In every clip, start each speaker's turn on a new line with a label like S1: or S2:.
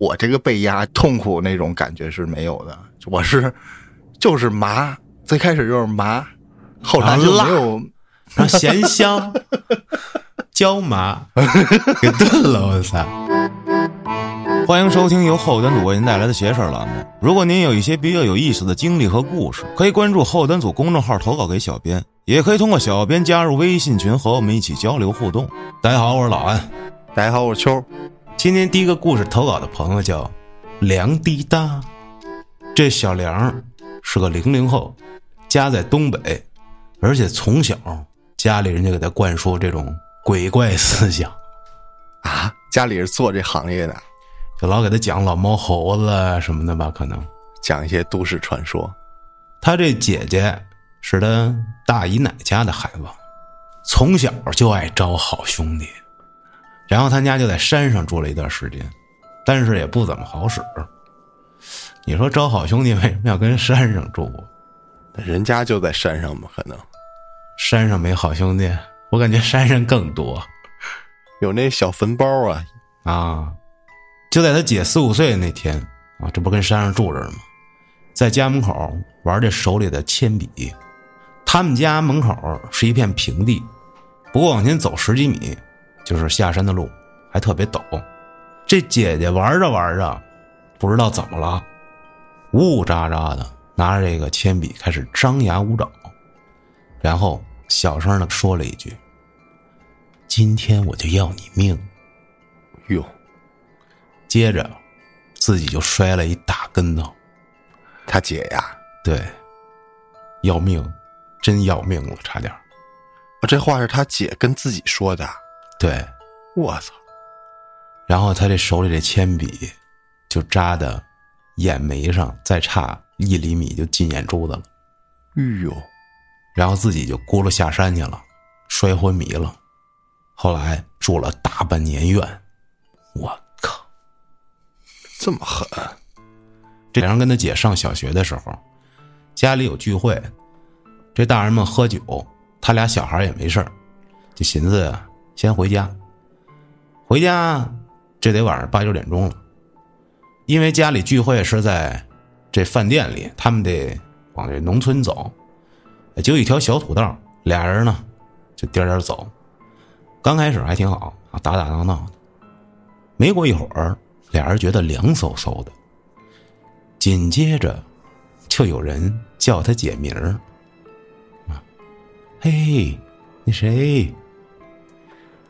S1: 我这个被压痛苦那种感觉是没有的，我是就是麻，最开始就是麻，后来就没有
S2: 然后咸香、椒麻给炖了，我操！欢迎收听由后端组为您带来的邪事儿栏目。如果您有一些比较有意思的经历和故事，可以关注后端组公众号投稿给小编，也可以通过小编加入微信群和我们一起交流互动。大家好，我是老安。
S1: 大家好，我是秋。
S2: 今天第一个故事投稿的朋友叫梁滴答，这小梁是个零零后，家在东北，而且从小家里人就给他灌输这种鬼怪思想，
S1: 啊，家里是做这行业的，
S2: 就老给他讲老猫猴子什么的吧，可能。
S1: 讲一些都市传说。
S2: 他这姐姐是他大姨奶家的孩子，从小就爱招好兄弟，然后他家就在山上住了一段时间，但是也不怎么好使。你说招好兄弟为什么要跟山上住？
S1: 人家就在山上嘛，可能
S2: 山上没好兄弟，我感觉山上更多
S1: 有那小坟包啊。
S2: 啊！就在他姐四五岁那天啊，这不跟山上住着呢吗？在家门口玩这手里的铅笔。他们家门口是一片平地，不过往前走十几米就是下山的路，还特别陡。这姐姐玩着玩着，不知道怎么了，呜呜喳喳的拿着这个铅笔开始张牙舞爪，然后小声的说了一句：“今天我就要你命。”
S1: 哟，
S2: 接着自己就摔了一大跟头。
S1: 他姐呀，
S2: 对，要命，真要命了，差点
S1: 这话是他姐跟自己说的。
S2: 对，
S1: 我操！
S2: 然后他这手里这铅笔就扎的眼眉上，再差一厘米就进眼珠子了。
S1: 哎呦，
S2: 然后自己就咕噜下山去了，摔昏迷了。后来住了大半年院，我靠！
S1: 这么狠！
S2: 这两人跟他姐上小学的时候，家里有聚会，这大人们喝酒，他俩小孩也没事儿就寻思先回家。回家这得晚上八九点钟了，因为家里聚会是在这饭店里，他们得往这农村走，就一条小土道，俩人呢就颠颠走。刚开始还挺好，打打闹闹的，没过一会儿，俩人觉得凉飕飕的。紧接着，就有人叫他姐名儿，啊，嘿，那谁？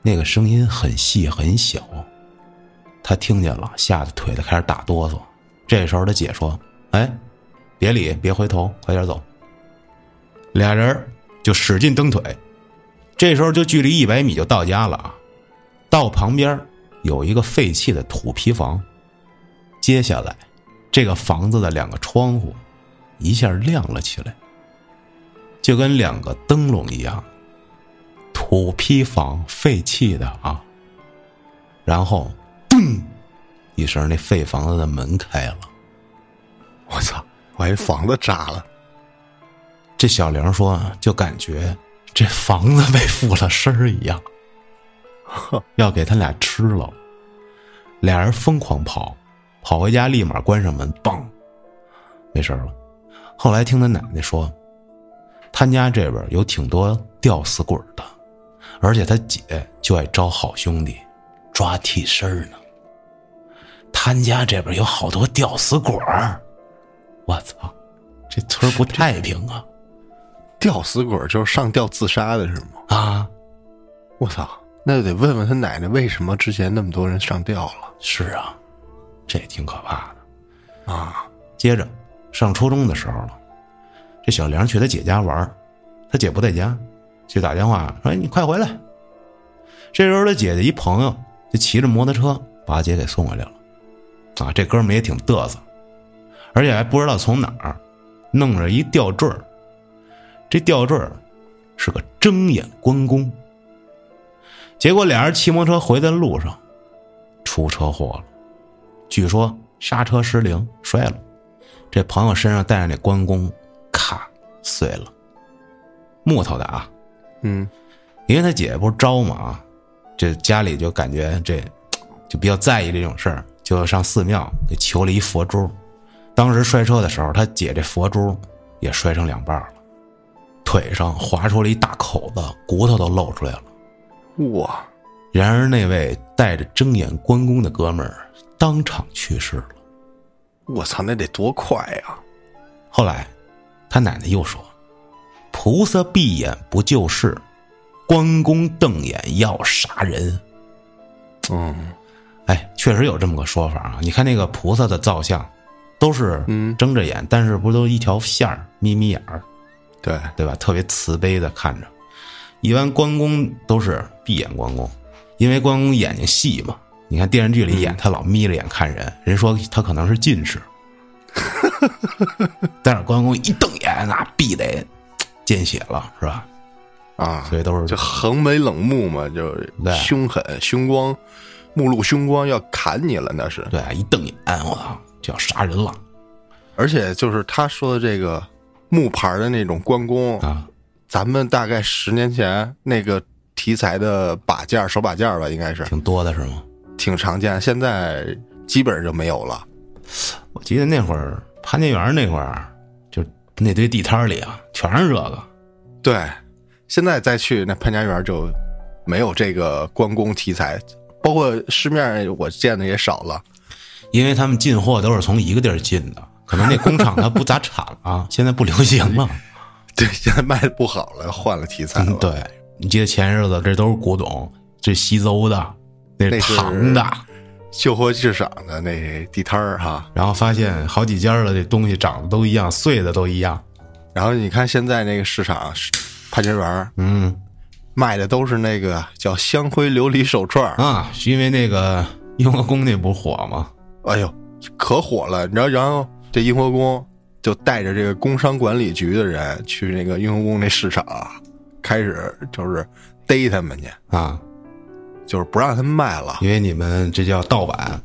S2: 那个声音很细很小，他听见了，吓得腿都开始打哆嗦。这时候他姐说：“哎，别理，别回头，快点走。”俩人就使劲蹬腿，这时候就距离一百米就到家了啊。到旁边有一个废弃的土坯房，接下来。这个房子的两个窗户一下亮了起来，就跟两个灯笼一样。土坯房废弃的啊，然后嘣一声，那废房子的门开了。
S1: 我操！我还房子炸了。
S2: 这小玲说，就感觉这房子被附了身儿一样，要给他俩吃了。俩人疯狂跑。跑回家，立马关上门，嘣，没事了。后来听他奶奶说，他家这边有挺多吊死鬼的，而且他姐就爱招好兄弟，抓替身呢。他家这边有好多吊死鬼儿，我操，这村不太平啊！
S1: 吊死鬼就是上吊自杀的是吗？
S2: 啊，
S1: 我操，那就得问问他奶奶，为什么之前那么多人上吊了？
S2: 是啊。这也挺可怕
S1: 的，啊！
S2: 接着上初中的时候了，这小梁去他姐家玩，他姐不在家，就打电话说：“你快回来。”这时候他姐姐一朋友就骑着摩托车把姐给送回来了。啊，这哥们也挺嘚瑟，而且还不知道从哪儿弄着一吊坠这吊坠是个睁眼关公。结果俩人骑摩托车回的路上出车祸了。据说刹车失灵摔了，这朋友身上带着那关公，咔碎了，木头的啊，
S1: 嗯，
S2: 因为他姐不是招嘛啊，这家里就感觉这就比较在意这种事儿，就上寺庙给求了一佛珠。当时摔车的时候，他姐这佛珠也摔成两半了，腿上划出了一大口子，骨头都露出来了。
S1: 哇！
S2: 然而那位带着睁眼关公的哥们儿当场去世了。
S1: 我操，那得多快呀！
S2: 后来，他奶奶又说：“菩萨闭眼不救世，关公瞪眼要杀人。”
S1: 嗯，
S2: 哎，确实有这么个说法啊！你看那个菩萨的造像，都是
S1: 嗯
S2: 睁着眼，但是不都一条线儿眯眯眼儿，
S1: 对，
S2: 对吧？特别慈悲的看着。一般关公都是闭眼关公，因为关公眼睛细嘛。你看电视剧里演他老眯着眼看人，人说他可能是近视。但是关公一瞪眼，那闭得见血了，是吧？
S1: 啊，
S2: 所以都是
S1: 就横眉冷目嘛，就凶狠、凶光，目露凶光要砍你了，那是。
S2: 对，一瞪眼，我操，就要杀人了
S1: 而且就是他说的这个木牌的那种关公，
S2: 啊！
S1: 咱们大概十年前那个题材的把件手把件吧，应该是
S2: 挺多的是吗？
S1: 挺常见，现在基本上就没有了。
S2: 我记得那会儿潘家园那会儿，就那堆地摊里啊，全是这个。
S1: 对，现在再去那潘家园就没有这个关公题材，包括市面我见的也少了。
S2: 因为他们进货都是从一个地儿进的，可能那工厂它不咋产啊，现在不流行了。
S1: 对，现在卖的不好了，换了题材了。
S2: 嗯，对，你记得前日子这都是古董，这西周的，那唐的，
S1: 旧货市场的那地摊儿哈。
S2: 然后发现好几家的这东西长得都一样，碎的都一样。
S1: 然后你看现在那个市场，潘家园
S2: 嗯
S1: 卖的都是那个叫香灰琉璃手串儿，
S2: 啊，是因为那个雍和宫那不火吗？
S1: 哎呦，可火了！你知道，然后这雍和宫就带着这个工商管理局的人去那个雍和宫那市场，开始就是逮他们去，
S2: 啊，
S1: 就是不让他们卖了。
S2: 因为你们这叫盗版。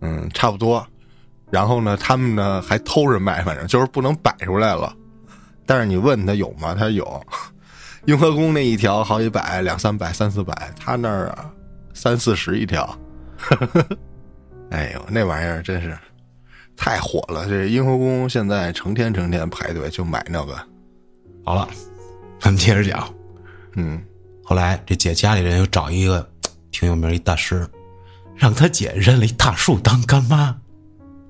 S1: 嗯，差不多。然后呢，他们呢还偷着卖，反正就是不能摆出来了。但是你问他有吗？他有。雍和宫那一条好几百、两三百、三四百，他那儿啊三四十一条。哎呦，那玩意儿真是太火了！这雍和宫现在成天成天排队就买那个。
S2: 好了，咱们接着讲。
S1: 嗯，
S2: 后来这姐家里人又找一个 挺有名一大师，让他姐认了一大树当干妈。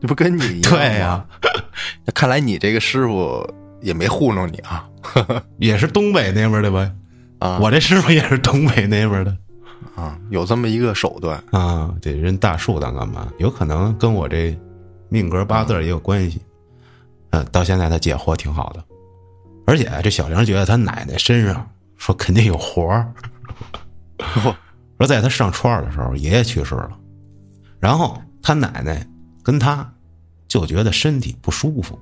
S1: 这不跟你一样吗？
S2: 对呀
S1: 那看来你这个师傅也没糊弄你啊
S2: 也是东北那边的吧。
S1: 啊！
S2: 我这师傅也是东北那边的
S1: 啊，有这么一个手段。
S2: 啊，得认大树当干妈，有可能跟我这命格八字也有关系。嗯，到现在他姐活挺好的，而且这小玲觉得他奶奶身上说肯定有活儿，说在他上初二的时候，爷爷去世了，然后他奶奶跟他就觉得身体不舒服，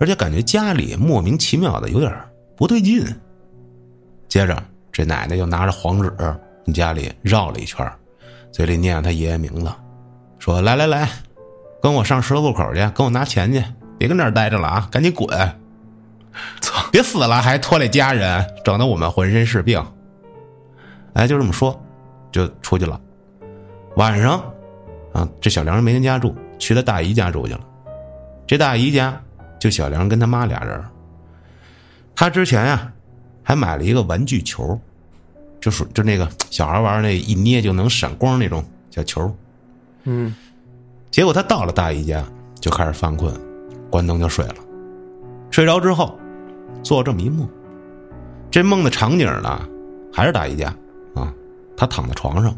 S2: 而且感觉家里莫名其妙的有点不对劲。接着，这奶奶就拿着黄纸跟家里绕了一圈，嘴里念着他爷爷名字，说：“来来来，跟我上十字路口去，跟我拿钱去，别跟这儿待着了啊，赶紧滚！操，别死了还拖累家人，整得我们浑身是病。”哎，就这么说，就出去了。晚上，啊，这小梁没跟家住，去他大姨家住去了。这大姨家就小梁跟他妈俩人。他之前呀、还买了一个玩具球，就是就那个小孩玩那一捏就能闪光那种小球。
S1: 嗯，
S2: 结果他到了大姨家，就开始犯困，关灯就睡了。睡着之后，做这么一梦。这梦的场景呢，还是大姨家啊，他躺在床上。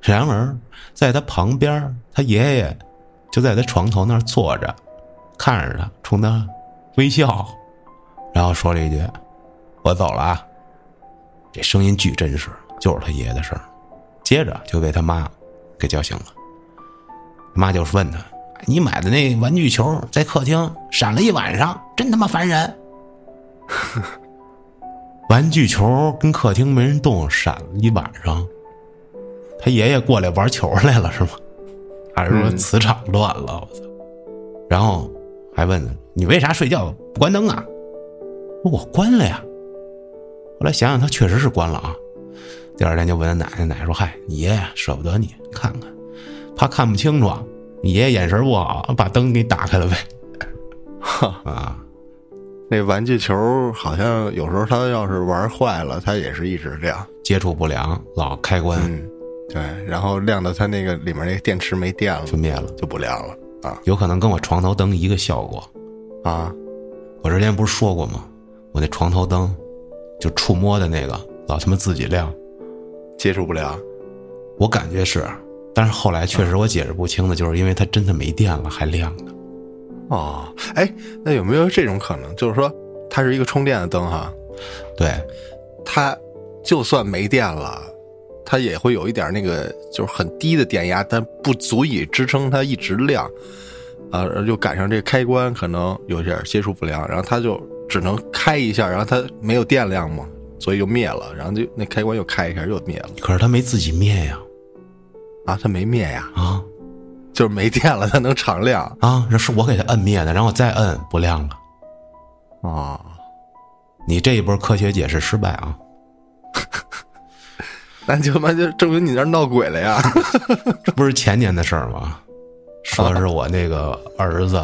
S2: 然而，在他旁边，他爷爷就在他床头那儿坐着，看着他，冲他微笑，然后说了一句：“我走了啊。”这声音巨真实，就是他爷爷的声。接着就被他妈给叫醒了。妈就是问他：“你买的那玩具球在客厅闪了一晚上，真他妈烦人。” 玩具球跟客厅没人动，闪了一晚上。他爷爷过来玩球来了是吗？还是说磁场乱了？我操！然后还问他：“你为啥睡觉不关灯啊？”我关了呀。后来想想，他确实是关了啊。第二天就问他奶奶，奶奶说：“嗨，你爷爷舍不得你，看看，怕看不清楚，你爷爷眼神不好，把灯给打开了呗。啊，
S1: 那玩具球好像有时候它要是玩坏了，它也是一直亮。
S2: 接触不良，老开关
S1: 嗯，对，然后亮到它那个里面那个电池没电了，
S2: 就灭了，
S1: 就不亮了啊
S2: 有可能跟我床头灯一个效果。
S1: 啊！
S2: 我之前不是说过吗？我那床头灯，就触摸的那个，老他妈自己亮。
S1: 接触不良
S2: 我感觉是，但是后来确实我解释不清的，就是因为它真的没电了还亮呢。
S1: 哦。哎，那有没有这种可能？就是说，它是一个充电的灯哈，
S2: 对，
S1: 它就算没电了，它也会有一点那个就是很低的电压，但不足以支撑它一直亮。啊，就赶上这个开关可能有点接触不良，然后它就只能开一下，然后它没有电量嘛，所以就灭了，然后就那开关又开一下又灭了
S2: 可是它没自己灭呀，
S1: 啊，它没灭呀，
S2: 啊
S1: 就是没电了，它能常亮
S2: 啊，那是我给它摁灭的，然后我再摁不亮了。
S1: 啊。
S2: 你这一波科学解释失败啊！
S1: 那就他妈就证明你那儿闹鬼了呀！
S2: 这不是前年的事儿吗？说是我那个儿子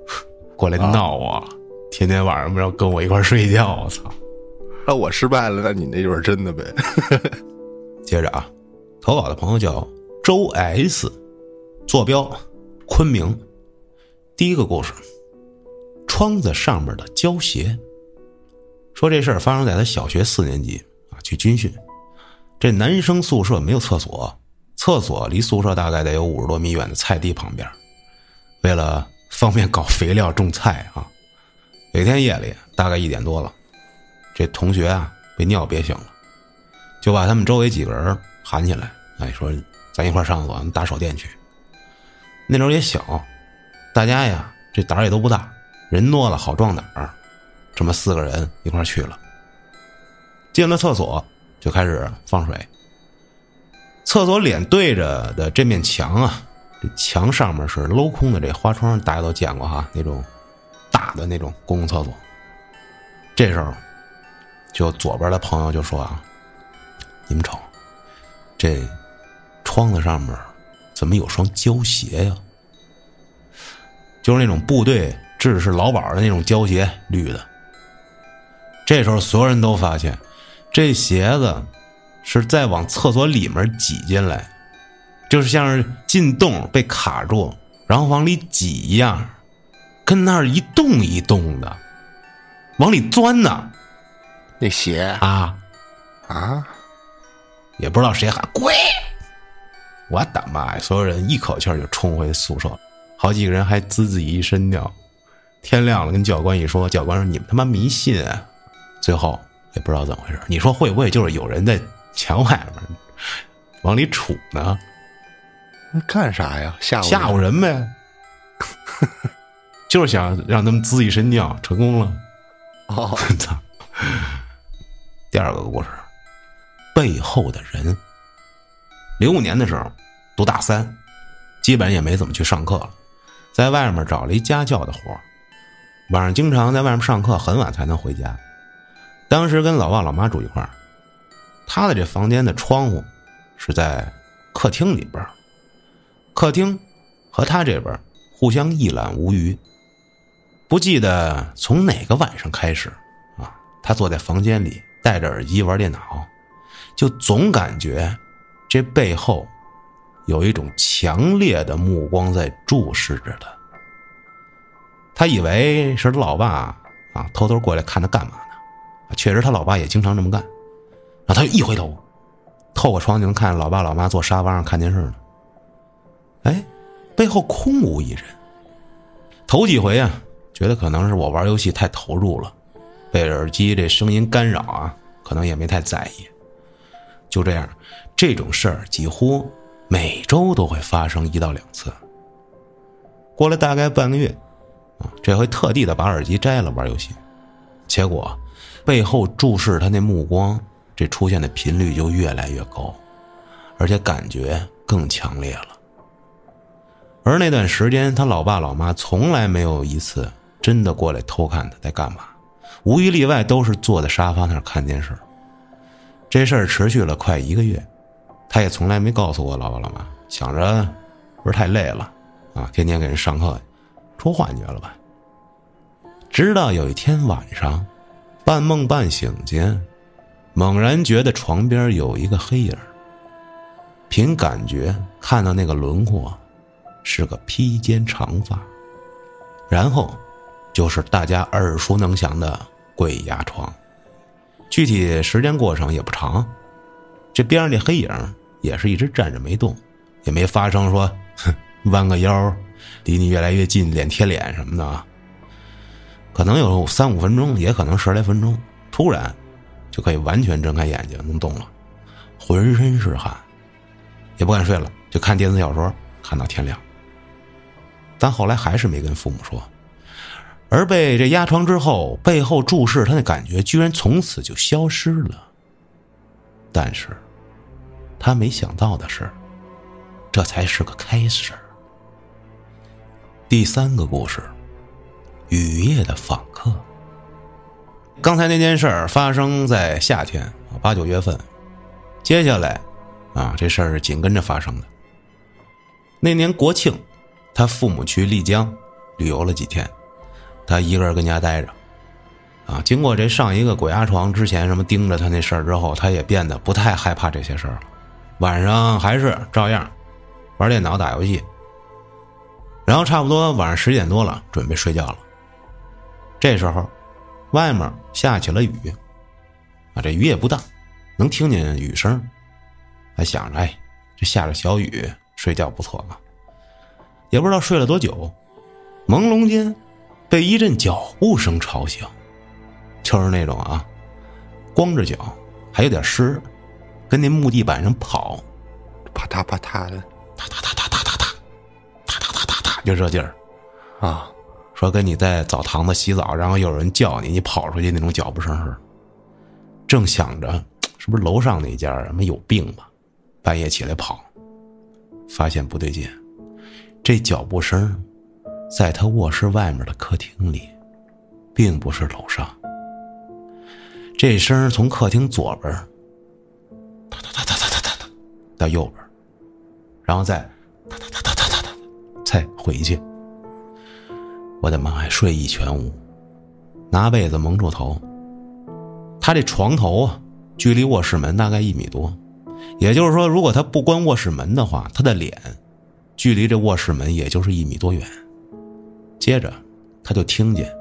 S2: 过来闹我，天天晚上不要跟我一块儿睡觉，我操！
S1: 那我失败了，那你那就是真的呗？
S2: 接着啊，投稿的朋友叫周 S，坐标昆明。第一个故事，窗子上面的胶鞋。说这事儿发生在他小学四年级啊，去军训。这男生宿舍没有厕所，厕所离宿舍大概得有五十多米远的菜地旁边。为了方便搞肥料种菜啊，有一天夜里大概一点多了，这同学啊被尿憋醒了。就把他们周围几个人喊起来，哎，说咱一块上厕所，打手电去。那时候也小，大家呀这胆儿也都不大，人多了好壮胆儿，这么四个人一块去了。进了厕所就开始放水。厕所脸对着的这面墙啊，这墙上面是镂空的这花窗，大家都见过哈，那种大的那种公共厕所。这时候，就左边的朋友就说啊。你们瞅，这窗子上面怎么有双胶鞋呀？就是那种部队制式劳保的那种胶鞋，绿的。这时候，所有人都发现，这鞋子是在往厕所里面挤进来，就是像是进洞被卡住，然后往里挤一样，跟那儿一动一动的，往里钻呢。
S1: 那鞋
S2: 啊，
S1: 啊，
S2: 也不知道谁喊滚！我的妈呀！所有人一口气儿就冲回宿舍，好几个人还滋自己一身尿。天亮了，跟教官一说，教官说：“你们他妈迷信啊！”最后也不知道怎么回事。你说会不会就是有人在墙外面往里杵呢？
S1: 那干啥呀？吓唬
S2: 吓唬人呗！就是想让他们滋一身尿，成功了。
S1: 哦，
S2: 操！第二个故事，背后的人。零五年的时候，读大三，基本也没怎么去上课了，在外面找了一家教的活晚上经常在外面上课，很晚才能回家。当时跟老爸老妈住一块儿，他的这房间的窗户是在客厅里边，客厅和他这边互相一览无余。不记得从哪个晚上开始啊，他坐在房间里戴着耳机玩电脑，就总感觉这背后有一种强烈的目光在注视着他。他以为是他老爸啊，偷偷过来看他干嘛呢？确实，他老爸也经常这么干。然后他就一回头，透过窗就能看见老爸老妈坐沙发上看电视呢。哎，背后空无一人。头几回啊，觉得可能是我玩游戏太投入了，被耳机这声音干扰啊，可能也没太在意。就这样，这种事儿几乎每周都会发生一到两次。过了大概半个月，啊，这回特地的把耳机摘了玩游戏，结果背后注视他那目光，这出现的频率就越来越高，而且感觉更强烈了。而那段时间，他老爸老妈从来没有一次真的过来偷看他在干嘛，无一例外都是坐在沙发那儿看电视。这事儿持续了快一个月，他也从来没告诉我老爸老妈，想着不是太累了啊，天天给人上课，出幻觉了吧？直到有一天晚上，半梦半醒间，猛然觉得床边有一个黑影凭感觉看到那个轮廓，是个披肩长发，然后就是大家耳熟能详的鬼压床。具体时间过程也不长，这边上这黑影也是一直站着没动，也没发生说哼弯个腰，离你越来越近，脸贴脸什么的啊。可能有三五分钟，也可能十来分钟，突然就可以完全睁开眼睛能动了，浑身是汗。也不敢睡了，就看电子小说，看到天亮。但后来还是没跟父母说，而被这压床之后，背后注视他的感觉居然从此就消失了。但是，他没想到的是，这才是个开始。第三个故事，雨夜的访客。刚才那件事儿发生在夏天，八九月份，接下来。啊，这事儿紧跟着发生的。那年国庆，他父母去丽江旅游了几天，他一个人跟家待着。啊，经过这上一个鬼压床之前什么盯着他那事儿之后，他也变得不太害怕这些事儿了。晚上还是照样玩电脑打游戏。然后差不多晚上十点多了，准备睡觉了。这时候，外面下起了雨。啊，这雨也不大，能听见雨声。还想着，哎，这下着小雨，睡觉不错吧。也不知道睡了多久，朦胧间被一阵脚步声吵醒，就是那种啊，光着脚，还有点湿，跟那木地板上跑，
S1: 啪嗒啪嗒的，
S2: 嗒嗒嗒嗒嗒嗒嗒，嗒嗒嗒嗒嗒，就这劲儿
S1: 啊。
S2: 说跟你在澡堂子洗澡，然后有人叫你，你跑出去那种脚步声似的。正想着是不是楼上那家什么有病吧？半夜起来跑，发现不对劲，这脚步声在他卧室外面的客厅里，并不是楼上。这声从客厅左边，哒哒哒哒哒哒哒，到右边，然后再哒哒哒哒哒哒哒，再回去。我的妈呀！睡意全无，拿被子蒙住头。他这床头啊，距离卧室门大概一米多。也就是说，如果他不关卧室门的话，他的脸距离这卧室门也就是一米多远。接着，他就听见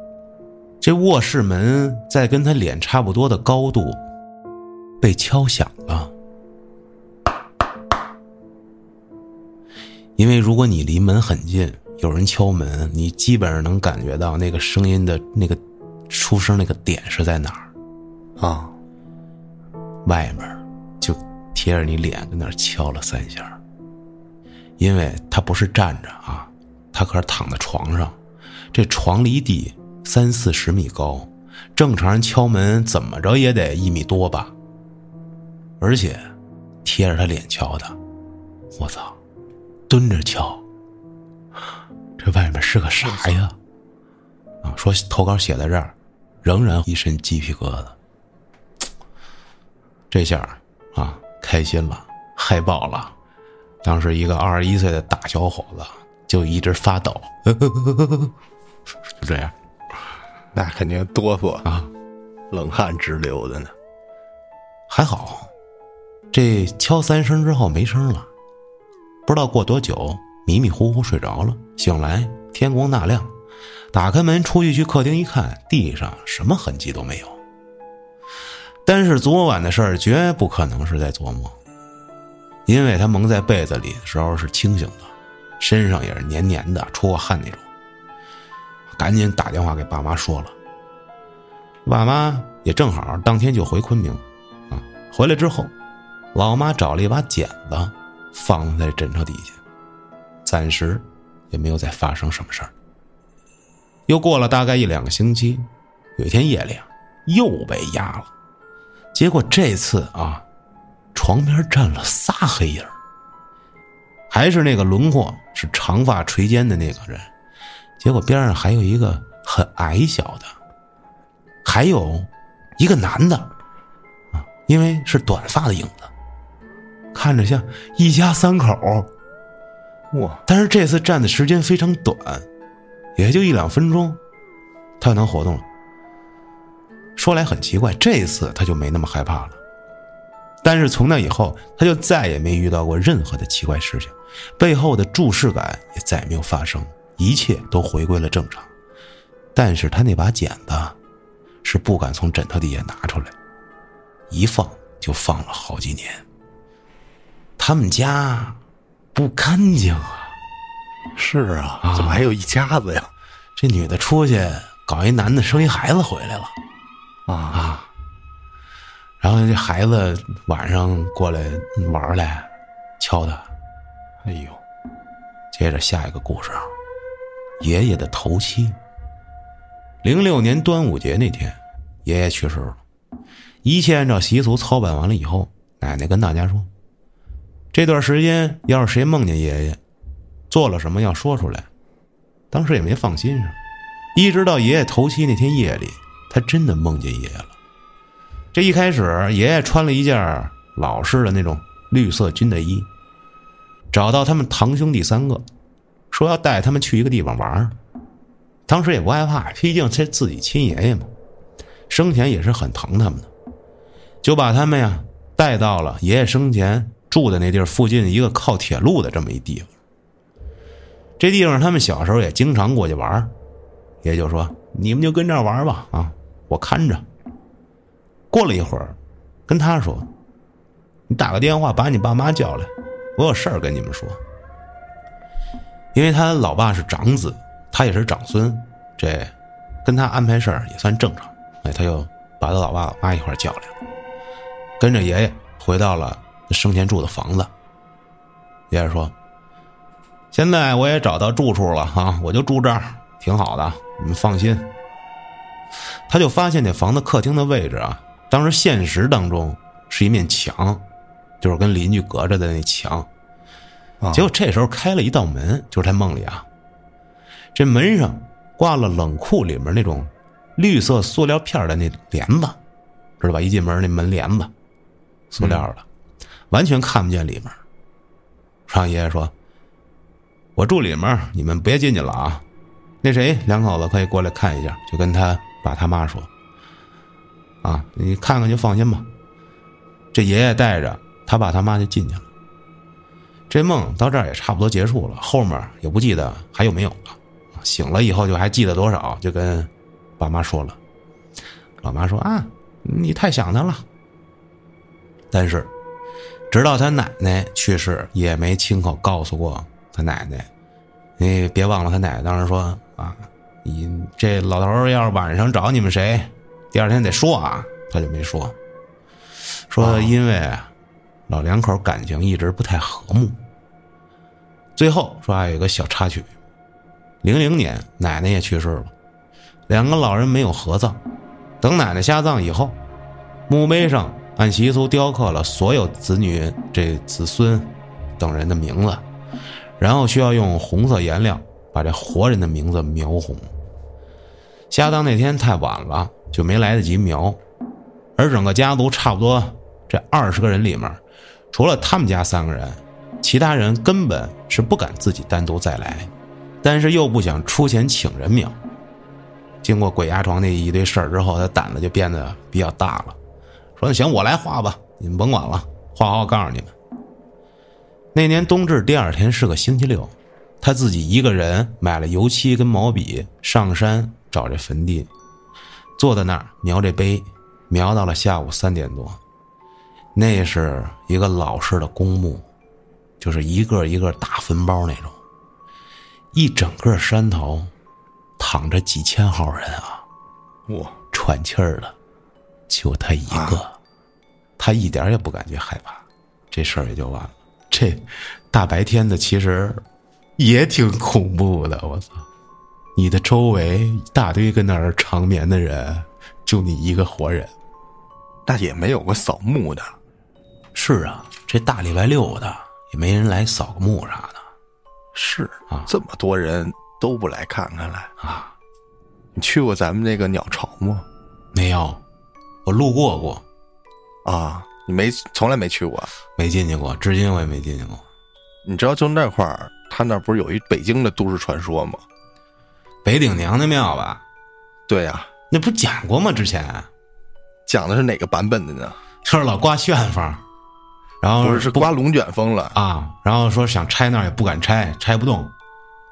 S2: 这卧室门在跟他脸差不多的高度被敲响了。因为如果你离门很近，有人敲门，你基本上能感觉到那个声音的那个出声那个点是在哪儿
S1: 啊？
S2: 外面就。贴着你脸跟那儿敲了三下，因为他不是站着啊，他可是躺在床上，这床离地三四十米高，正常人敲门怎么着也得一米多吧，而且贴着他脸敲的，我操，蹲着敲，这外面是个啥呀？啊，说投稿写在这儿，仍然一身鸡皮疙瘩，这下啊。开心了，嗨爆了！当时一个二十一岁的大小伙子就一直发抖，就这样，
S1: 那肯定哆嗦
S2: 啊，
S1: 冷汗直流的呢。
S2: 还好，这敲三声之后没声了，不知道过多久，迷迷糊糊睡着了。醒来天光大亮，打开门出去去客厅一看，地上什么痕迹都没有。但是昨晚的事儿绝不可能是在做梦，因为他蒙在被子里的时候是清醒的，身上也是黏黏的，出过汗那种。赶紧打电话给爸妈说了，爸妈也正好当天就回昆明，啊，回来之后，老妈找了一把剪子放在枕头底下，暂时也没有再发生什么事儿。又过了大概一两个星期，有一天夜里又被压了。结果这次啊，床边站了仨黑影还是那个轮廓是长发垂肩的那个人，结果边上还有一个很矮小的，还有一个男的，啊，因为是短发的影子，看着像一家三口，
S1: 哇，
S2: 但是这次站的时间非常短，也就一两分钟，他就能活动了。说来很奇怪，这次他就没那么害怕了。但是从那以后，他就再也没遇到过任何的奇怪事情，背后的注视感也再也没有发生，一切都回归了正常。但是他那把剪子，是不敢从枕头底下拿出来，一放就放了好几年。他们家不干净啊！
S1: 是啊，怎么还有一家子呀？
S2: 这女的出去搞一男的，生一孩子回来了
S1: 啊
S2: 啊！然后这孩子晚上过来玩来，敲他。
S1: 哎呦，
S2: 接着下一个故事啊，爷爷的头七。零六年端午节那天，爷爷去世了，一切按照习俗操办完了以后，奶奶跟大家说，这段时间要是谁梦见爷爷，做了什么要说出来。当时也没放心上，一直到爷爷头七那天夜里，他真的梦见爷爷了。这一开始，爷爷穿了一件老式的那种绿色军的衣，找到他们堂兄弟三个，说要带他们去一个地方玩当时也不害怕，毕竟这自己亲爷爷嘛，生前也是很疼他们的，就把他们呀带到了爷爷生前住的那地儿附近一个靠铁路的这么一地方。这地方他们小时候也经常过去玩爷爷就说：“你们就跟这儿玩吧，啊，我看着。”过了一会儿，跟他说：“你打个电话把你爸妈叫来，我有事儿跟你们说。”因为他老爸是长子。他也是长孙，这跟他安排事儿也算正常。哎，他又把他老爸老妈一块叫来了，跟着爷爷回到了生前住的房子。爷爷说：“现在我也找到住处了啊，我就住这儿，挺好的，你们放心。”他就发现那房子客厅的位置啊，当时现实当中是一面墙，就是跟邻居隔着的那墙。结果这时候开了一道门，就是他梦里啊。这门上挂了冷库里面那种绿色塑料片的那帘子，知道吧？一进门那门帘子，塑料的，完全看不见里面。上爷爷说：“我住里面，你们别进去了啊。”那谁两口子可以过来看一下，就跟他爸他妈说：“啊，你看看就放心吧。”这爷爷带着他爸他妈就进去了。这梦到这儿也差不多结束了，后面也不记得还有没有了。醒了以后就还记得多少，就跟爸妈说了。老妈说：“啊，你太想他了。”但是，直到他奶奶去世，也没亲口告诉过他奶奶。你别忘了，他奶奶当时说：“啊，你这老头要是晚上找你们谁，第二天得说啊。”他就没说，说因为老两口感情一直不太和睦。最后说还有一个小插曲。零零年，奶奶也去世了，两个老人没有合葬。等奶奶下葬以后，墓碑上按习俗雕刻了所有子女、这子孙等人的名字，然后需要用红色颜料把这活人的名字描红。下葬那天太晚了，就没来得及描。而整个家族差不多这二十个人里面，除了他们家三个人，其他人根本是不敢自己单独再来。但是又不想出钱请人描。经过鬼压床那一堆事儿之后，他胆子就变得比较大了，说：“那行，我来画吧，你们甭管了，画好我告诉你们。”那年冬至第二天是个星期六，他自己一个人买了油漆跟毛笔，上山找这坟地，坐在那儿描这碑，描到了下午三点多。那是一个老式的公墓，就是一个一个大坟包那种。一整个山头，躺着几千号人啊！
S1: 哇，
S2: 喘气儿的，就他一个，他一点也不感觉害怕，这事儿也就完了。这大白天的，其实也挺恐怖的。我操，你的周围一大堆跟那儿长眠的人，就你一个活人，
S1: 那也没有个扫墓的。
S2: 是啊，这大礼拜六的也没人来扫个墓啥的。
S1: 是啊，这么多人都不来看看来啊？你去过咱们那个鸟巢吗？
S2: 没有，我路过过。
S1: 啊，你没从来没去过，
S2: 没进去过，至今我也没进去过。
S1: 你知道就那块儿他那不是有一北京的都市传说吗？
S2: 北顶娘娘庙吧？
S1: 对呀、
S2: 那不讲过吗？之前
S1: 讲的是哪个版本的呢？
S2: 就是老刮旋风，然后
S1: 不是是刮龙卷风了，
S2: 啊，然后说想拆那儿也不敢拆，拆不动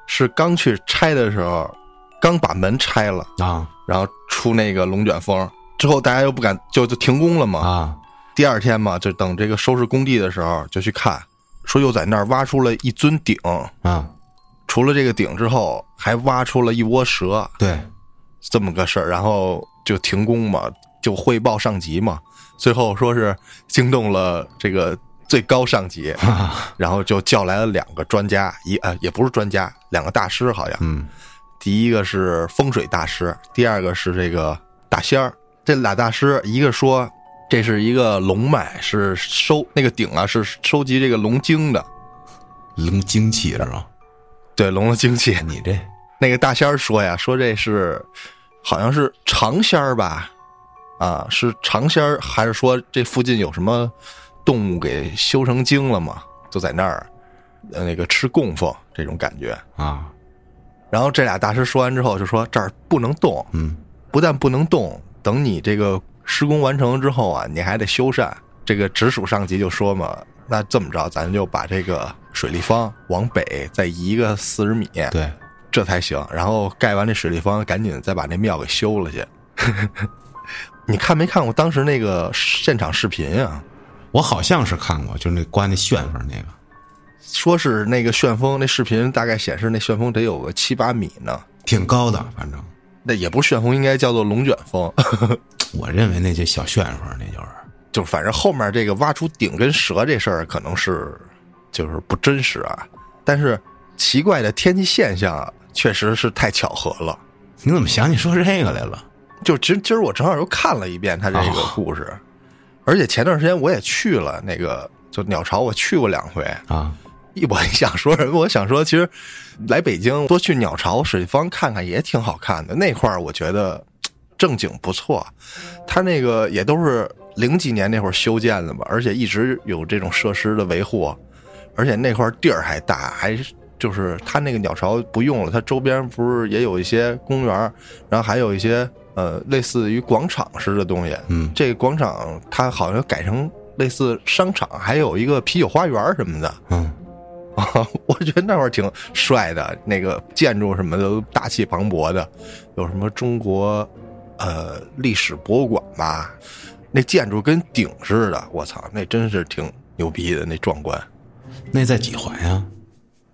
S1: 是刚去拆的时候，刚把门拆了，
S2: 啊
S1: 然后出那个龙卷风，之后大家又不敢，就就停工了嘛。
S2: 啊。
S1: 第二天嘛，就等这个收拾工地的时候，就去看，说又在那儿挖出了一尊鼎，
S2: 啊！
S1: 除了这个鼎之后，还挖出了一窝蛇，
S2: 对，
S1: 这么个事儿，然后就停工嘛，就汇报上级嘛，最后说是惊动了这个最高上级，然后就叫来了两个专家，一呃也不是专家，两个大师好像，
S2: 嗯。
S1: 第一个是风水大师，第二个是这个大仙儿。这俩大师，一个说这是一个龙脉，是收那个鼎啊，是收集这个龙精的，
S2: 龙精气是吧？
S1: 对龙的精气。
S2: 你这
S1: 那个大仙儿说呀，说这是好像是长仙儿吧，啊，是长仙儿，还是说这附近有什么动物给修成精了嘛？就在那儿，呃，那个吃供奉这种感觉。
S2: 啊，
S1: 然后这俩大师说完之后，就说这儿不能动，
S2: 嗯
S1: 不但不能动，等你这个施工完成之后啊，你还得修缮。这个直属上级就说嘛，那这么着，咱就把这个水立方往北再移个四十米，
S2: 对，
S1: 这才行。然后盖完这水立方，赶紧再把那庙给修了去。你看没看过当时那个现场视频啊？
S2: 我好像是看过，就是那刮那旋风那个
S1: 说是那个旋风，那视频大概显示那旋风得有个七八米呢。
S2: 挺高的，反正
S1: 那也不是旋风，应该叫做龙卷风。
S2: 我认为那就小旋风，那就是
S1: 就反正后面这个挖出顶跟蛇这事儿，可能是就是不真实啊。但是奇怪的天气现象啊，确实是太巧合了。
S2: 你怎么想起说这个来了？
S1: 就今今儿我正好又看了一遍他这个故事，而且前段时间我也去了那个就鸟巢，我去过两回。
S2: 啊，
S1: 一我想说什么？我想说，其实来北京多去鸟巢、水立方看看也挺好看的。那块儿我觉得正经不错，它那个也都是零几年那会儿修建的嘛，而且一直有这种设施的维护，而且那块儿地儿还大，还就是它那个鸟巢不用了，它周边不是也有一些公园儿，然后还有一些呃类似于广场式的东西。
S2: 嗯
S1: 这个广场它好像改成类似商场，还有一个啤酒花园什么的。
S2: 嗯，
S1: 啊，我觉得那会儿挺帅的，那个建筑什么的都大气磅礴的，有什么中国呃历史博物馆吧，那建筑跟鼎似的，我操，那真是挺牛逼的，那壮观。
S2: 那在几环呀？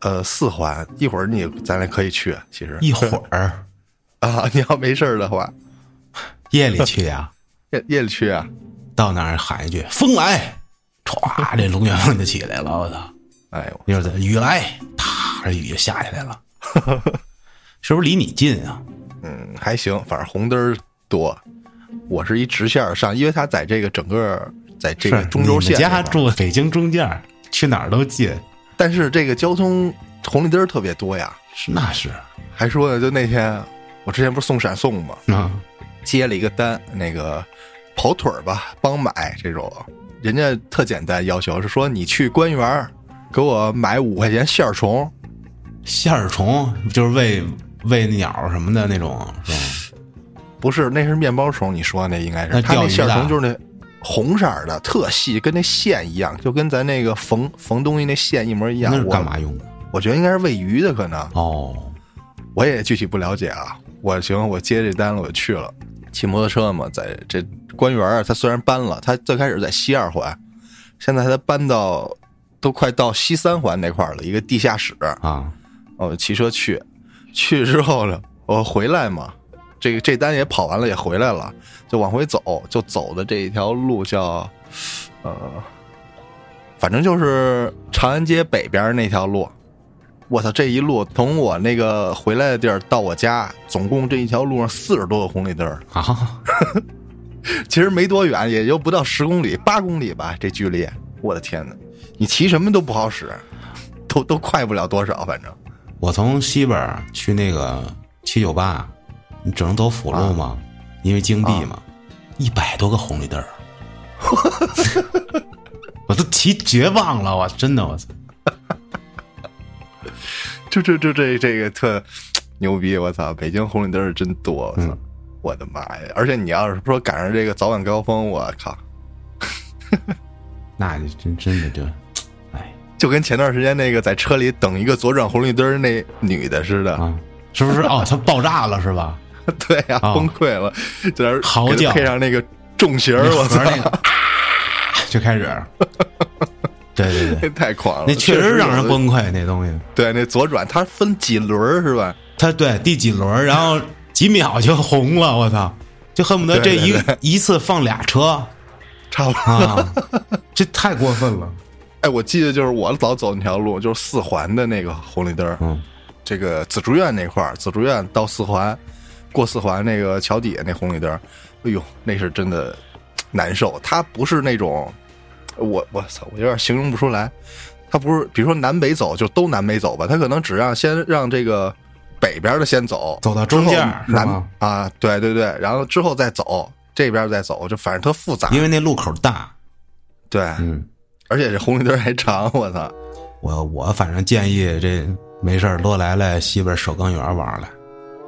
S1: 呃，四环，一会儿你咱俩可以去，其实
S2: 一会儿
S1: 啊，你要没事儿的话，
S2: 夜里去呀，
S1: 夜夜里去啊，
S2: 到那儿喊一句“风来”，歘，这龙卷风就起来了。我操！
S1: 哎呦，
S2: 一会儿再雨来，啪，这雨就下下来了。是不是离你近啊？
S1: 嗯，还行，反正红灯儿多。我是一直线儿上，因为他在这个整个在这个中轴线
S2: 你家住北京中间儿，去哪儿都近。
S1: 但是这个交通红绿灯儿特别多呀。
S2: 是那是
S1: 还说呢，就那天我之前不是送闪送吗？
S2: 啊，
S1: 接了一个单，那个跑腿儿吧，帮买这种，人家特简单要求是说你去官园儿给我买五块钱线儿虫，
S2: 线儿虫就是喂喂鸟什么的那种，是吧？
S1: 不是那是面包虫，你说那应该
S2: 那
S1: 是他那线儿
S2: 钓鱼的
S1: 虫就是那红色儿的，特细，跟那线一样，就跟咱那个缝缝东西那线一模一样。
S2: 那是
S1: 我
S2: 干嘛用的？
S1: 我觉得应该是喂鱼的，可能
S2: 哦，
S1: 我也具体不了解啊。我行，我接这单了，我就去了。骑摩托车嘛，在这官园儿，它虽然搬了，它最开始在西二环，现在它搬到都快到西三环那块儿了，一个地下室。
S2: 啊，
S1: 我骑车去，去之后呢，我回来嘛，这个这单也跑完了，也回来了，就往回走，就走的这一条路叫，呃，反正就是长安街北边那条路。我操，这一路从我那个回来的地儿到我家，总共这一条路上四十多个红绿灯儿，
S2: 啊，
S1: 其实没多远，也就不到十公里，八公里吧，这距离。我的天哪，你骑什么都不好使，都都快不了多少，反正。
S2: 我从西边去那个七九八，你只能走辅路吗？因为京 B 嘛，一百多个红绿灯儿，我都骑绝望了，我真的我操！
S1: 就就就这这个特牛逼！我操，北京红绿灯儿真多！我操，
S2: 嗯
S1: 我的妈呀！而且你要是说赶上这个早晚高峰，我靠，
S2: 那你真真的就，哎
S1: 就跟前段时间那个在车里等一个左转红绿灯儿那女的似的，
S2: 啊，是不是？哦，她爆炸了是吧？
S1: 对呀、
S2: 啊
S1: 崩溃了，在那儿
S2: 嚎叫
S1: 配上那个重型儿，我操，
S2: 盒那个啊，就开始，对对对，
S1: 太狂了，
S2: 那确实让人。崩溃，那东西。
S1: 对，那左转它分几轮是吧？
S2: 它对第几轮，然后几秒就红了，我操！就恨不得这一一次放俩车
S1: 差不多。
S2: 啊，这太过分了。
S1: 哎，我记得就是我老走那条路，就是四环的那个红绿灯儿，
S2: 嗯
S1: 这个紫竹院那块儿，紫竹院到四环，过四环那个桥底下那红绿灯儿，哎呦，那是真的难受。它不是那种，我我操，我有点形容不出来。它不是，比如说南北走就都南北走吧，它可能只让先让这个北边的先走，
S2: 走到中间
S1: 南啊，对对对，然后之后再走这边再走，就反正特复杂。
S2: 因为那路口大，
S1: 对，
S2: 嗯，
S1: 而且这红绿灯还长，我操！
S2: 我我反正建议这没事儿多来来西边首钢园玩来，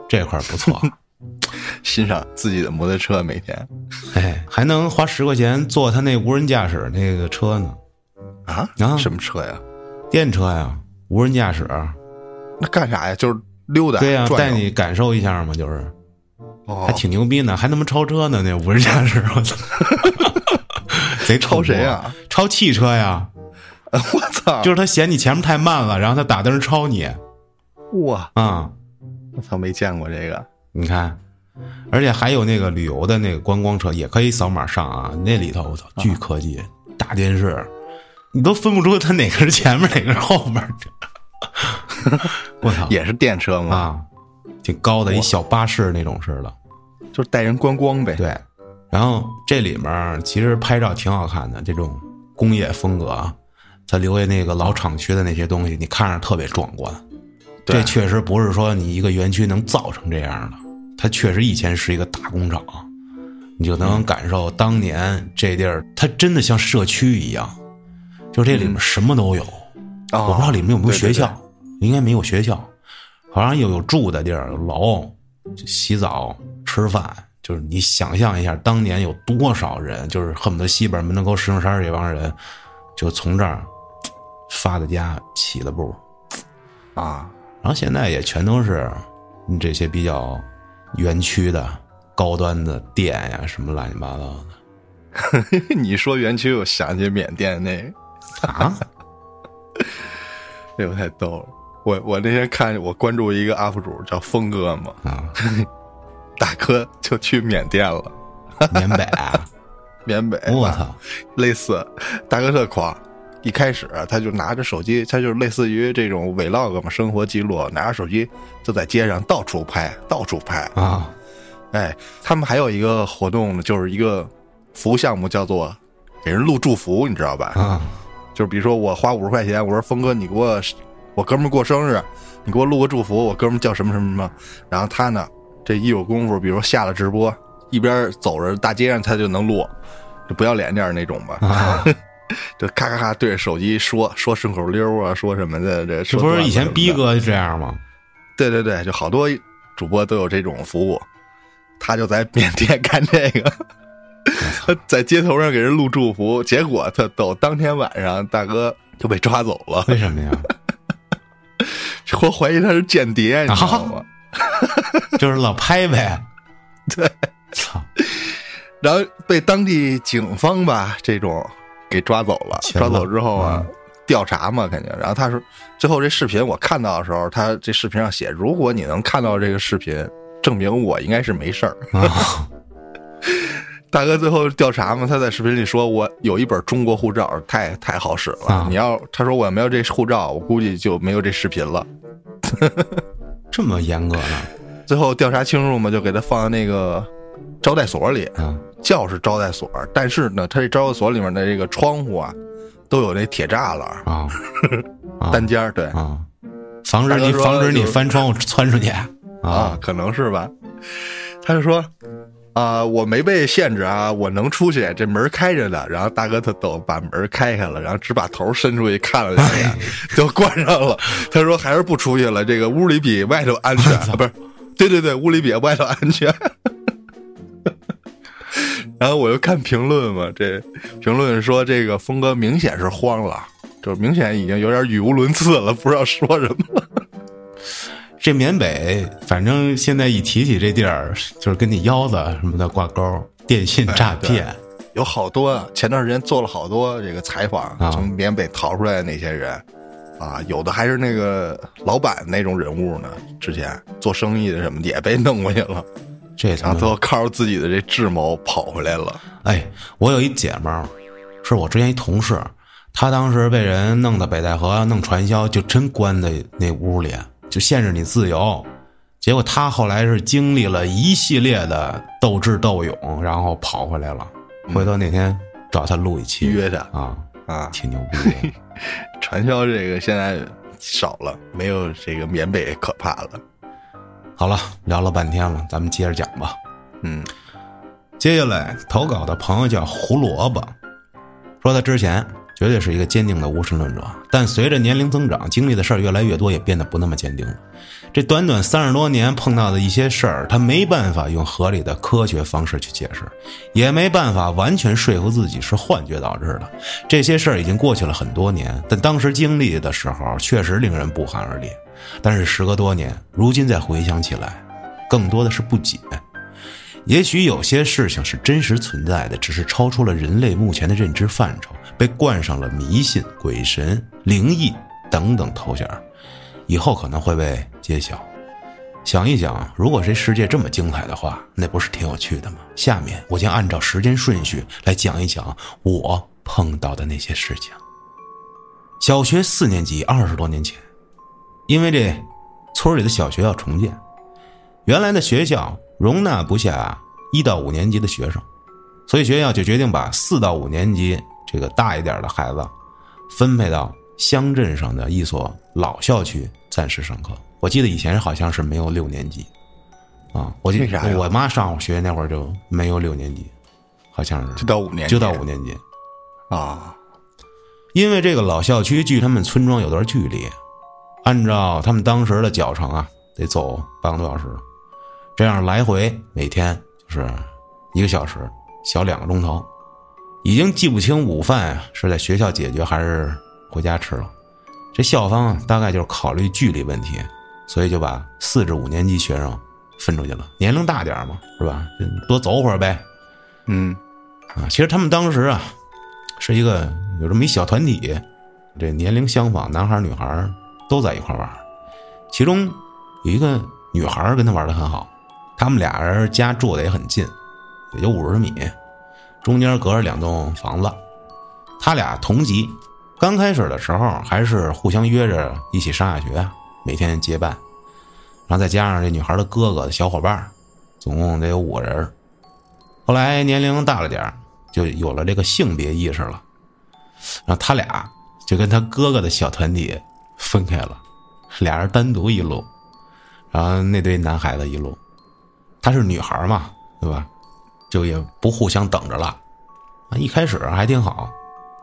S2: 这块儿不错，
S1: 欣赏自己的摩托车，每天。
S2: 哎，还能花十块钱坐他那无人驾驶那个车呢，
S1: 啊？
S2: 啊？
S1: 什么车呀？
S2: 电车呀，无人驾驶，
S1: 那干啥呀？就是溜达，
S2: 对呀、带你感受一下嘛，就是。
S1: 哦。
S2: 还挺牛逼呢，还他妈超车呢，那无人驾驶，我操，贼
S1: 超谁
S2: 呀？
S1: 呀？
S2: 超汽车呀，
S1: 我操！
S2: 就是他嫌你前面太慢了，然后他打灯超你
S1: 哇，
S2: 啊、
S1: 我操，没见过这个。
S2: 你看，而且还有那个旅游的那个观光车，也可以扫码上啊。那里头我操，巨科技，大电视，你都分不出它哪个是前面，哪个是后面。我操，
S1: 也是电车吗？
S2: 啊，挺高的一小巴士那种似的。
S1: 就是带人观光呗。
S2: 对，然后这里面其实拍照挺好看的，这种工业风格啊，它留下那个老厂区的那些东西，你看着特别壮观。
S1: 对
S2: 这确实不是说你一个园区能造成这样的，它确实以前是一个大工厂，你就能感受当年这地儿，它真的像社区一样，就这里面什么都有。
S1: 哦
S2: 我不知道里面有没有
S1: 对对
S2: 学校，应该没有学校，好像有有住的地儿，有楼，洗澡、吃饭，就是你想象一下，当年有多少人，就是恨不得西边门头沟石景山这帮人，就从这儿发的家起的步，
S1: 啊，
S2: 然后现在也全都是这些比较园区的高端的店呀，什么乱七八糟的
S1: 你说园区，我想起缅甸那个，
S2: 啊，
S1: 这个太逗了。我我那天看我关注一个 UP 主叫峰哥嘛，
S2: 啊，
S1: 大哥就去缅甸了，
S2: 缅北啊，
S1: 缅北，
S2: 我操，
S1: 类似大哥特狂。一开始他就拿着手机，他就类似于这种 vlog 嘛，生活记录，拿着手机就在街上到处拍，到处拍。
S2: 啊，
S1: 哎，他们还有一个活动呢，就是一个服务项目，叫做给人录祝福，你知道吧？
S2: 啊，
S1: 就是比如说我花五十块钱，我说峰哥你给我，我哥们儿过生日，你给我录个祝福，我哥们儿叫什么什么什么，然后他呢，这一有功夫，比如说下了直播，一边走着大街上他就能录，就不要脸点那种吧，
S2: 啊
S1: 就咔咔咔对着手机说说顺口溜啊，说什么的，这
S2: 这不是以前逼哥就这样吗？
S1: 对对对，就好多主播都有这种服务，他就在缅甸 干这个，他在街头上给人录祝福，结果他到，当天晚上大哥就被抓走了，
S2: 为什么呀？
S1: 我怀疑他是间谍，你知道吗？
S2: 就是老拍呗。
S1: 对，
S2: 操，
S1: 然后被当地警方吧这种给抓走了，
S2: 了
S1: 抓走之后啊。调查嘛，肯定。然后他说，最后这视频我看到的时候，他这视频上写，如果你能看到这个视频，证明我应该是没事儿。
S2: 啊，
S1: 大哥最后调查嘛，他在视频里说：“我有一本中国护照，太太好使了。
S2: 啊
S1: 你要他说我要没有这护照，我估计就没有这视频了。
S2: 这么严格呢？
S1: 最后调查清楚嘛，就给他放在那个招待所里，
S2: 啊。
S1: 叫是招待所，但是呢，他这招待所里面的这个窗户啊，都有那铁栅栏、
S2: 啊。啊。
S1: 单间儿，对。
S2: 啊，防止你防止你翻窗户 窜出去。
S1: 啊。
S2: 啊，
S1: 可能是吧。他就说啊，我没被限制啊，我能出去，这门开着呢。然后大哥他都把门开开了，然后只把头伸出去看了两眼，就关上了。他说还是不出去了，这个屋里比外头安全。啊不是，对对对，屋里比外头安全。然后我又看评论嘛，这评论说这个峰哥明显是慌了，就明显已经有点语无伦次了，不知道说什么。
S2: 这缅北，反正现在一提起这地儿，就是跟你腰子什么的挂钩，电信诈骗
S1: 有好多。前段时间做了好多这个采访，从缅北逃出来的那些人，啊，有的还是那个老板那种人物呢。之前做生意的什么的也被弄过去了，
S2: 这
S1: 然后都靠着自己的这智谋跑回来了。
S2: 哎，我有一姐们儿，是我之前一同事，她当时被人弄到北戴河弄传销，就真关在那屋里。就限制你自由，结果他后来是经历了一系列的斗智斗勇，然后跑回来了。回头那天找他录一期，
S1: 约他
S2: 啊
S1: 啊，
S2: 挺牛逼的。
S1: 传销这个现在少了，没有这个缅北可怕了。
S2: 好了，聊了半天了，咱们接着讲吧。
S1: 嗯，
S2: 接下来投稿的朋友叫胡萝卜，说他之前。绝对是一个坚定的无神论者，但随着年龄增长，经历的事儿越来越多，也变得不那么坚定了。这短短三十多年碰到的一些事儿，他没办法用合理的科学方式去解释，也没办法完全说服自己是幻觉导致的。这些事儿已经过去了很多年，但当时经历的时候确实令人不寒而栗。但是时隔多年，如今再回想起来，更多的是不解。也许有些事情是真实存在的，只是超出了人类目前的认知范畴，被冠上了迷信、鬼神、灵异等等头衔，以后可能会被揭晓。想一想，如果这世界这么精彩的话，那不是挺有趣的吗？下面我将按照时间顺序来讲一讲我碰到的那些事情。小学四年级，二十多年前，因为这村里的小学要重建，原来的学校。容纳不下一到五年级的学生，所以学校就决定把四到五年级这个大一点的孩子分配到乡镇上的一所老校区暂时上课。我记得以前好像是没有六年级，啊，我记得我妈上学那会儿就没有六年级，好像是
S1: 就到五年
S2: 就到五年级，
S1: 啊，
S2: 因为这个老校区距他们村庄有段距离，按照他们当时的脚程啊，得走半个多小时。这样来回每天就是一个小时，小两个钟头，已经记不清午饭是在学校解决还是回家吃了。这校方大概就是考虑距离问题，所以就把四至五年级学生分出去了，年龄大点嘛，是吧？多走会儿呗。
S1: 嗯，
S2: 啊，其实他们当时啊是一个有这么一小团体，这年龄相仿，男孩女孩都在一块玩，其中有一个女孩跟他玩的很好。他们俩人家住的也很近，也就五十米，中间隔着两栋房子。他俩同级，刚开始的时候还是互相约着一起上下学，每天结伴。然后再加上这女孩的哥哥的小伙伴，总共得有五个人。后来年龄大了点就有了这个性别意识了。然后他俩就跟他哥哥的小团体分开了，俩人单独一路，然后那堆男孩子一路。她是女孩嘛，对吧？就也不互相等着了。啊，一开始还挺好，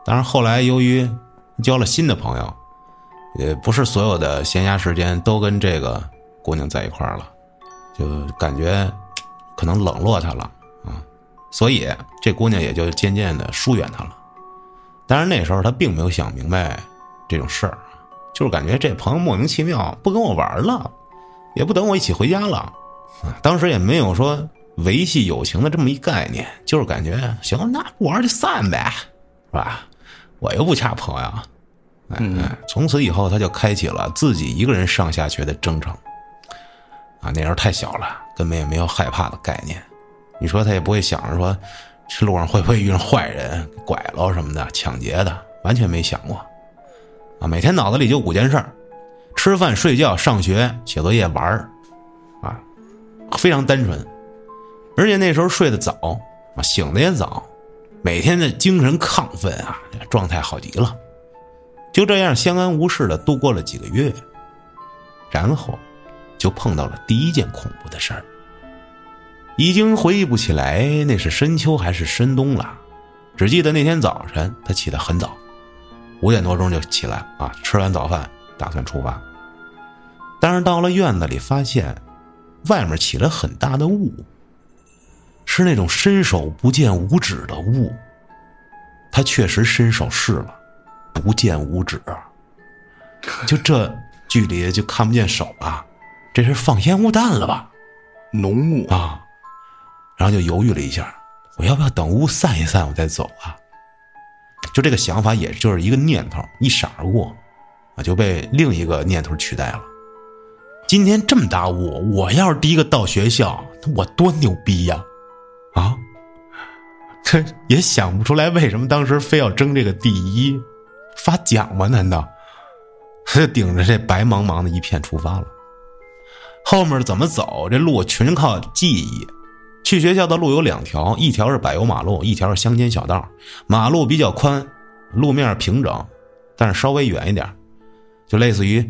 S2: 但是后来由于交了新的朋友，也不是所有的闲暇时间都跟这个姑娘在一块儿了，就感觉可能冷落她了啊。所以这姑娘也就渐渐的疏远他了。但是那时候他并没有想明白这种事儿，就是感觉这朋友莫名其妙不跟我玩了，也不等我一起回家了。当时也没有说维系友情的这么一概念，就是感觉行，那不玩就散呗，是吧？我又不差朋友，哎，从此以后他就开启了自己一个人上下学的征程。啊，那时候太小了，根本也没有害怕的概念。你说他也不会想着说，这路上会不会遇上坏人、拐了什么的、抢劫的，完全没想过。啊，每天脑子里就五件事儿：吃饭、睡觉、上学、写作业、玩儿。非常单纯，而且那时候睡得早啊，醒的也早，每天的精神亢奋啊，状态好极了。就这样相安无事的度过了几个月，然后就碰到了第一件恐怖的事儿。已经回忆不起来那是深秋还是深冬了，只记得那天早晨他起得很早，五点多钟就起来啊，吃完早饭打算出发。但是到了院子里，发现外面起了很大的雾，是那种伸手不见五指的雾。他确实伸手试了，不见五指，就这距离就看不见手啊，这是放烟雾弹了吧？
S1: 浓雾
S2: 啊！然后就犹豫了一下，我要不要等雾散一散，我再走啊？就这个想法，也就是一个念头一闪而过，啊，就被另一个念头取代了。今天这么大雾，我要是第一个到学校，我多牛逼呀！啊，啊这也想不出来为什么当时非要争这个第一，发奖吗？难道？他就顶着这白茫茫的一片出发了。后面怎么走？这路全靠记忆。去学校的路有两条，一条是柏油马路，一条是乡间小道。马路比较宽，路面平整，但是稍微远一点，就类似于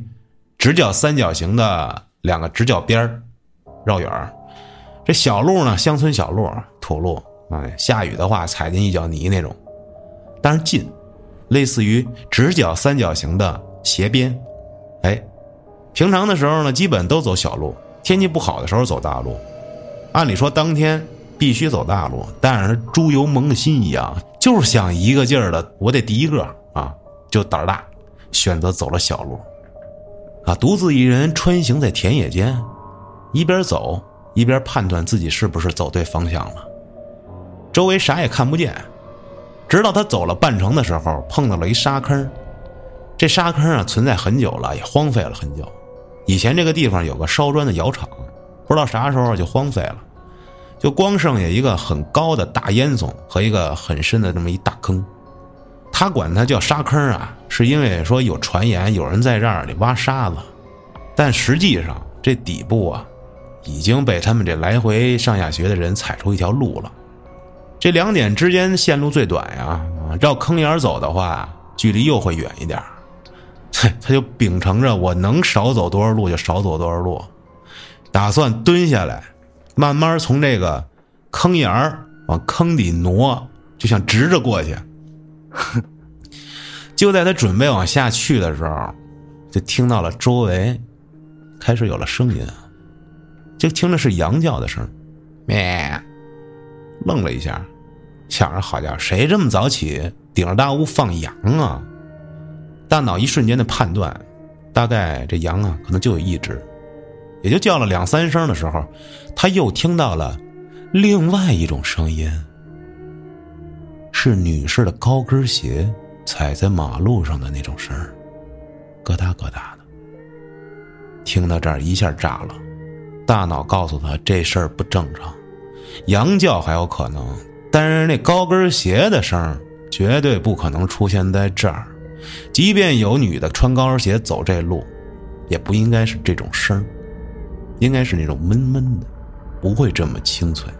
S2: 直角三角形的两个直角边绕远这小路呢，乡村小路，土路，哎，下雨的话踩进一脚泥那种，但是近，类似于直角三角形的斜边，哎，平常的时候呢，基本都走小路，天气不好的时候走大路。按理说当天必须走大路，但是猪油蒙了心一样，就是想一个劲儿的，我得第一个啊，就胆儿大，选择走了小路，啊，独自一人穿行在田野间，一边走一边判断自己是不是走对方向了。周围啥也看不见，直到他走了半程的时候，碰到了一沙坑，这沙坑啊存在很久了，也荒废了很久。以前这个地方有个烧砖的窑厂，不知道啥时候就荒废了。就光剩下一个很高的大烟囱和一个很深的这么一大坑，他管它叫沙坑啊，是因为说有传言有人在这儿里挖沙子，但实际上这底部啊，已经被他们这来回上下学的人踩出一条路了。这两点之间线路最短呀，绕坑沿走的话，距离又会远一点。他就秉承着我能少走多少路就少走多少路，打算蹲下来。慢慢从这个坑沿儿往坑底挪，就想直着过去。就在他准备往下去的时候，就听到了周围开始有了声音，就听着是羊叫的声咩，愣了一下，想着好家伙，谁这么早起顶着大雾放羊啊？大脑一瞬间的判断，大概这羊啊可能就有一只。也就叫了两三声的时候，他又听到了另外一种声音，是女士的高跟鞋踩在马路上的那种声儿，咯哒咯哒的。听到这儿一下炸了，大脑告诉他这事儿不正常，羊叫还有可能，但是那高跟鞋的声绝对不可能出现在这儿，即便有女的穿高跟鞋走这路，也不应该是这种声。应该是那种闷闷的，不会这么清脆。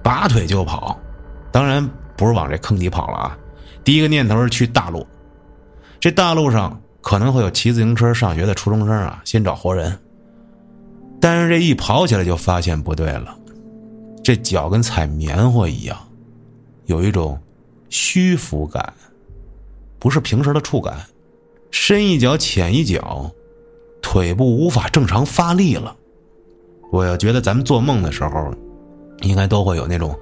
S2: 拔腿就跑，当然不是往这坑底跑了啊！第一个念头是去大路，这大路上可能会有骑自行车上学的初中生啊，先找活人。但是这一跑起来就发现不对了，这脚跟踩棉花一样，有一种虚浮感，不是平时的触感，深一脚浅一脚。腿部无法正常发力了，我要觉得咱们做梦的时候，应该都会有那种，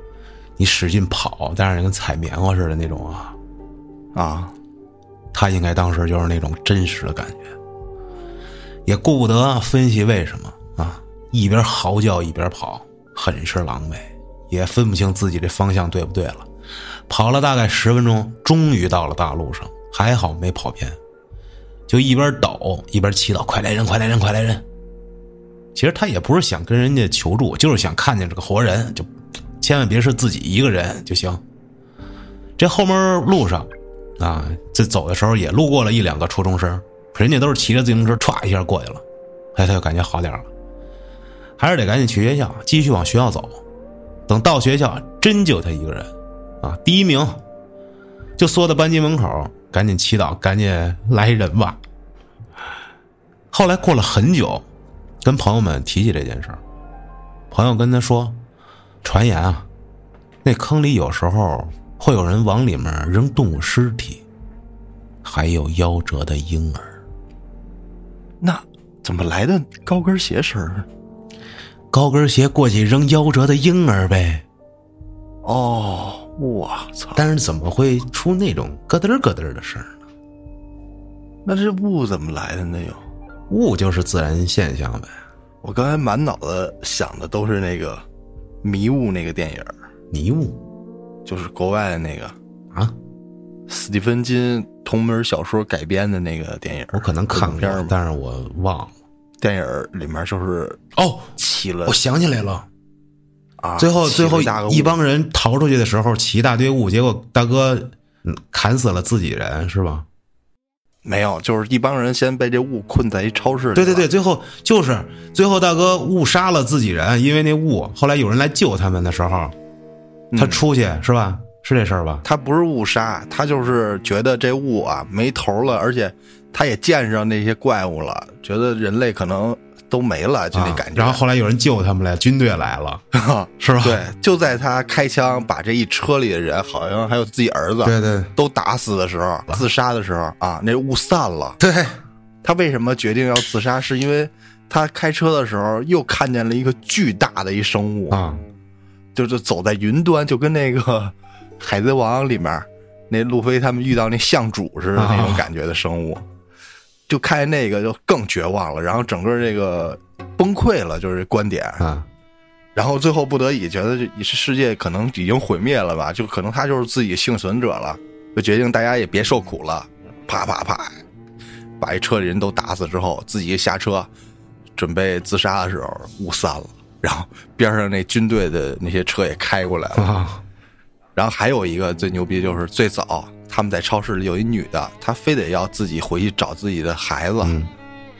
S2: 你使劲跑，但是跟踩棉花似的那种啊，
S1: 啊，
S2: 他应该当时就是那种真实的感觉，也顾不得分析为什么啊，一边嚎叫一边跑，很是狼狈，也分不清自己这方向对不对了，跑了大概十分钟，终于到了大路上，还好没跑偏。就一边抖一边祈祷：“快来人，快来人，快来人！”其实他也不是想跟人家求助，就是想看见这个活人，就千万别是自己一个人就行。这后面路上，啊，这走的时候也路过了一两个初中生，人家都是骑着自行车歘一下过去了，哎，他就感觉好点了，还是得赶紧去学校，继续往学校走。等到学校，真就他一个人，啊，第一名，就缩在班级门口。赶紧祈祷，赶紧来人吧。后来过了很久，跟朋友们提起这件事儿，朋友跟他说，传言啊，那坑里有时候会有人往里面扔动物尸体，还有夭折的婴儿。
S1: 那怎么来的高跟鞋声？
S2: 高跟鞋过去扔夭折的婴儿呗。
S1: 哦，我操！
S2: 但是怎么会出那种咯噔咯噔的声呢？
S1: 那这雾怎么来的呢？又，
S2: 雾就是自然现象呗。
S1: 我刚才满脑子想的都是那个《迷雾》那个电影，
S2: 迷雾
S1: 就是国外的那个
S2: 啊，
S1: 斯蒂芬金同门小说改编的那个电影。
S2: 我可能看过但是我忘了。
S1: 电影里面就是
S2: 哦，
S1: 起了
S2: 我想起来了。
S1: 啊，
S2: 最后，最后一帮人逃出去的时候，起一大堆雾，结果大哥嗯砍死了自己人，是吧？
S1: 没有，就是一帮人先被这雾困在一超市里。
S2: 对对对，，最后就是最后大哥误杀了自己人，因为那雾。后来有人来救他们的时候，他出去、是吧？是这事儿吧？
S1: 他不是误杀，他就是觉得这雾啊没头了，而且他也见上那些怪物了，觉得人类可能都没了，就那
S2: 啊
S1: 感觉。
S2: 然后后来有人救他们来，军队来了，是吧？
S1: 对，就在他开枪把这一车里的人，好像还有自己儿子，
S2: 对对
S1: 都打死的时候，自杀的时候啊，那雾散了。
S2: 对，
S1: 他为什么决定要自杀？是因为他开车的时候又看见了一个巨大的一生物，
S2: 啊，
S1: 就是走在云端，就跟那个《海贼王》里面那路飞他们遇到那象主似的那种感觉的生物，就看见那个就更绝望了，然后整个这个崩溃了，就是观点。
S2: 啊，
S1: 然后最后不得已觉得这世界可能已经毁灭了吧，就可能他就是自己幸存者了，就决定大家也别受苦了，啪啪啪，把一车里人都打死之后，自己下车准备自杀的时候，雾散了，然后边上那军队的那些车也开过来了，
S2: 啊，
S1: 然后还有一个最牛逼就是最早他们在超市里有一女的，她非得要自己回去找自己的孩子，
S2: 嗯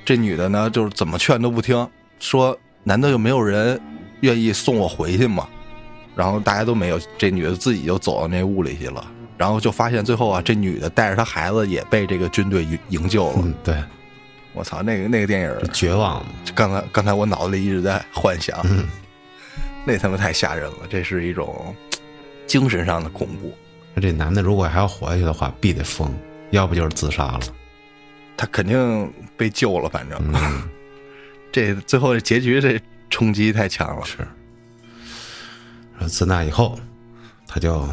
S1: 这女的呢就是怎么劝都不听，说难道就没有人愿意送我回去吗？然后大家都没有，这女的自己就走到那屋里去了，然后就发现最后啊，这女的带着她孩子也被这个军队营营救了。
S2: 嗯，对，
S1: 我操，那个那个电影，
S2: 绝望，
S1: 刚才刚才我脑子里一直在幻想，
S2: 嗯
S1: 那他妈太吓人了，这是一种精神上的恐怖。
S2: 这男的如果还要活下去的话，必得疯，要不就是自杀了。
S1: 他肯定被救了，反正、
S2: 嗯，
S1: 这最后这结局这冲击太强了。
S2: 是。自那以后，他就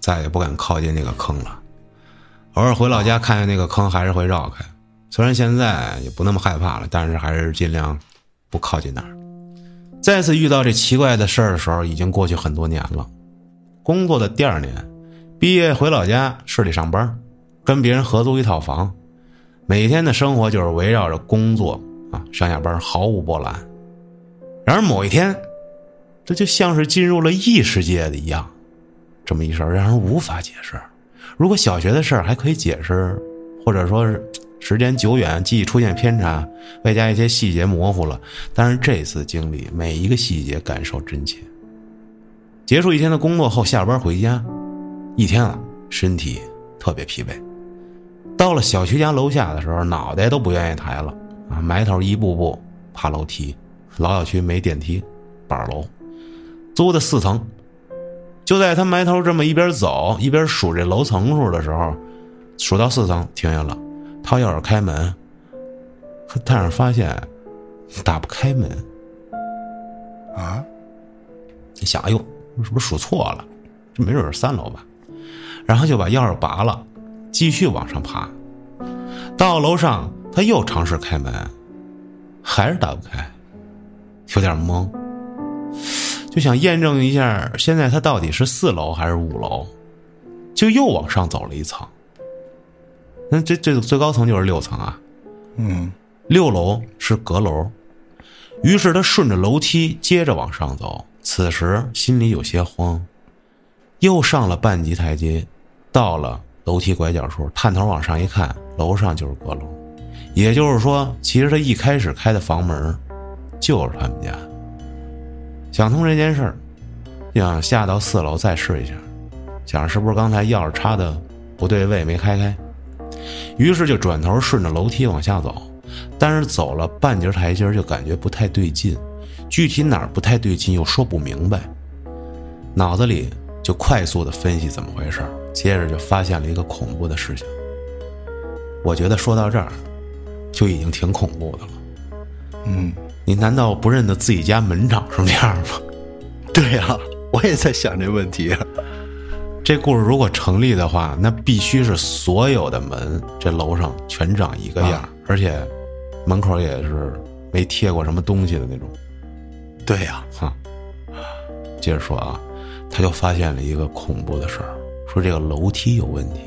S2: 再也不敢靠近那个坑了。偶尔回老家看见那个坑，还是会绕开。虽然现在也不那么害怕了，但是还是尽量不靠近那儿。再次遇到这奇怪的事儿的时候，已经过去很多年了。工作的第二年，毕业回老家市里上班，跟别人合租一套房，每天的生活就是围绕着工作啊，上下班毫无波澜。然而某一天，这就像是进入了异世界的一样，这么一事儿让人无法解释。如果小学的事儿还可以解释，或者说是时间久远，记忆出现偏差，外加一些细节模糊了，但是这次经历每一个细节感受真切。结束一天的工作后，下班回家，一天啊，身体特别疲惫。到了小区家楼下的时候，脑袋都不愿意抬了啊，埋头一步步爬楼梯。老小区没电梯，板楼，租的四层。就在他埋头这么一边走一边数这楼层数的时候，数到四层停下了，掏钥匙开门，但是发现打不开门。
S1: 啊，
S2: 你想，哎呦，是不是数错了？这没准是三楼吧？然后就把钥匙拔了，继续往上爬。到楼上，他又尝试开门，还是打不开，有点懵，就想验证一下，现在他到底是四楼还是五楼，就又往上走了一层。那这这个最高层就是六层啊，
S1: 嗯，
S2: 六楼是阁楼，于是他顺着楼梯接着往上走。此时心里有些慌，又上了半级台阶，到了楼梯拐角处，探头往上一看，楼上就是阁楼，也就是说，其实他一开始开的房门就是他们家。想通这件事儿，想下到四楼再试一下，想是不是刚才钥匙插的不对位没开开，于是就转头顺着楼梯往下走。但是走了半截台阶就感觉不太对劲，具体哪儿不太对劲又说不明白，脑子里就快速的分析怎么回事儿，接着就发现了一个恐怖的事情。我觉得说到这儿，就已经挺恐怖的了。
S1: 嗯，
S2: 你难道不认得自己家门长什么样吗？
S1: 对呀、我也在想这问题。
S2: 这故事如果成立的话，那必须是所有的门这楼上全长一个样，
S1: 啊
S2: 而且门口也是没贴过什么东西的那种。
S1: 对呀、
S2: 哈，接着说啊，他就发现了一个恐怖的事儿，说这个楼梯有问题。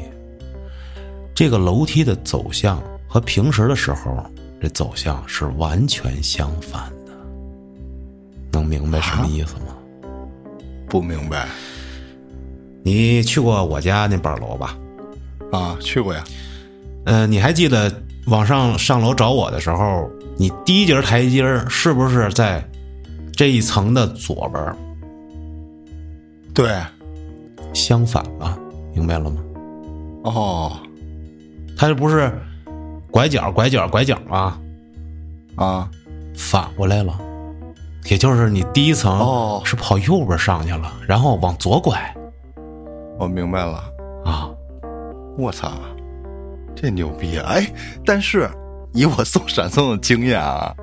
S2: 这个楼梯的走向和平时的时候，这走向是完全相反的。能明白什么意思吗？
S1: 不明白
S2: 你去过我家那板楼吧？
S1: 啊，去过呀。
S2: 呃，你还记得往上上楼找我的时候，你第一节台阶儿是不是在这一层的左边？
S1: 对，
S2: 相反了，明白了吗？
S1: 哦
S2: 它这不是拐角、拐角、拐角吗？
S1: 啊，
S2: 反过来了，也就是你第一层
S1: 哦
S2: 是跑右边上去了，然后往左拐
S1: 我明白了。
S2: 啊。
S1: 我操，这牛逼啊！哎，但是以我送闪送的经验啊，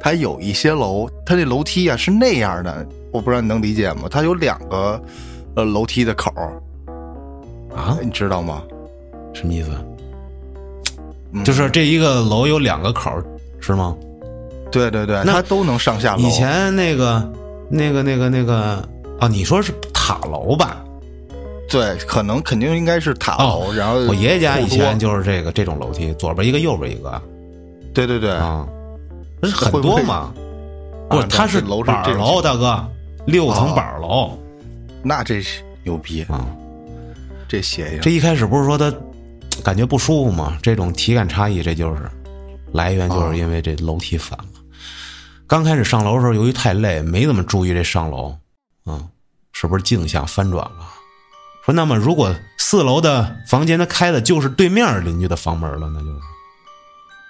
S1: 它有一些楼，它这楼梯啊是那样的，我不知道你能理解吗？它有两个呃楼梯的口儿，
S2: 啊，
S1: 你知道吗？
S2: 什么意思？
S1: 嗯
S2: 就是这一个楼有两个口儿，是吗？
S1: 对对对，
S2: 那
S1: 它都能上下楼。
S2: 以前那个、那个、那个、那个啊，你说是塔楼吧？
S1: 对，可能肯定应该是塔楼，然后
S2: 哦我爷爷家以前就是这个这种楼梯，左边一个，右边一个
S1: 对对对，
S2: 啊，那是很多嘛。不是，
S1: 啊
S2: 它是
S1: 这楼是
S2: 板儿楼，
S1: 这种情
S2: 大哥，六层
S1: 哦
S2: 板儿楼
S1: 那这是牛逼，
S2: 啊。
S1: 这邪性
S2: 这一开始不是说他感觉不舒服吗？这种体感差异，这就是来源，就是因为这楼梯反了。刚开始上楼的时候，由于太累，没怎么注意这上楼，嗯，是不是镜像翻转了？说那么如果四楼的房间它开的就是对面邻居的房门了，那就是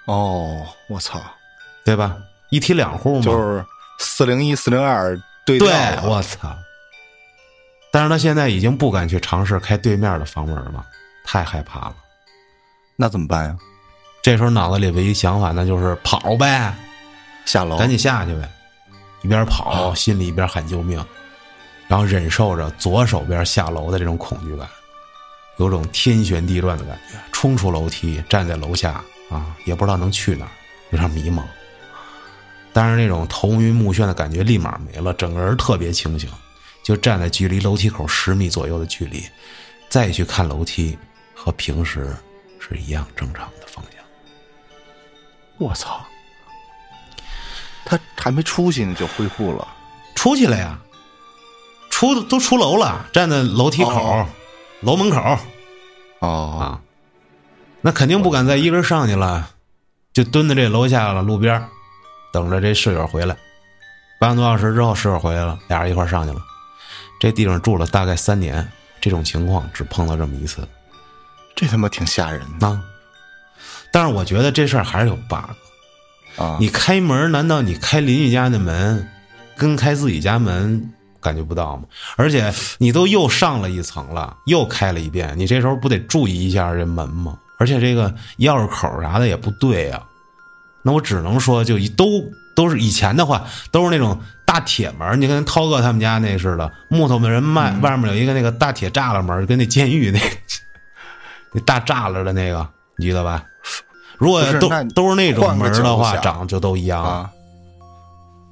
S1: 哦，我操，
S2: 对吧？一梯两户嘛，
S1: 就是四零一四零二对
S2: 对，我操！但是他现在已经不敢去尝试开对面的房门了，太害怕了。
S1: 那怎么办呀？
S2: 这时候脑子里唯一想法那就是跑呗，
S1: 下楼。
S2: 赶紧下去呗，一边跑心里一边喊救命，然后忍受着左手边下楼的这种恐惧感，有种天旋地转的感觉，冲出楼梯，站在楼下啊，也不知道能去哪儿，有点迷茫。但是那种头晕目眩的感觉立马没了，整个人特别清醒，就站在距离楼梯口十米左右的距离，再去看楼梯，和平时是一样正常的方向。
S1: 我操，他还没出去呢就恢复了，
S2: 出去了呀，出都出楼了，站在楼梯口、
S1: 哦
S2: 楼门口
S1: 哦，
S2: 啊，那肯定不敢再一个人上去了，就蹲在这楼下了，路边等着这室友回来。半个多小时之后，室友回来了，俩人一块上去了。这地方住了大概三年，这种情况只碰到这么一次
S1: 这他妈挺吓人的
S2: 啊。但是我觉得这事儿还是有 bug。
S1: 啊！
S2: 你开门，难道你开邻居家的门，跟开自己家门感觉不到吗？而且你都又上了一层了，又开了一遍，你这时候不得注意一下这门吗？而且这个钥匙口啥的也不对呀、那我只能说，就一都都是以前的话，都是那种大铁门，你跟涛哥他们家那似的，木头门卖、外面有一个那个大铁栅栏门，跟那监狱那 那大栅栏的那个，你记得吧？如果都
S1: 是
S2: 都是那种门的话，长就都一样。
S1: 啊。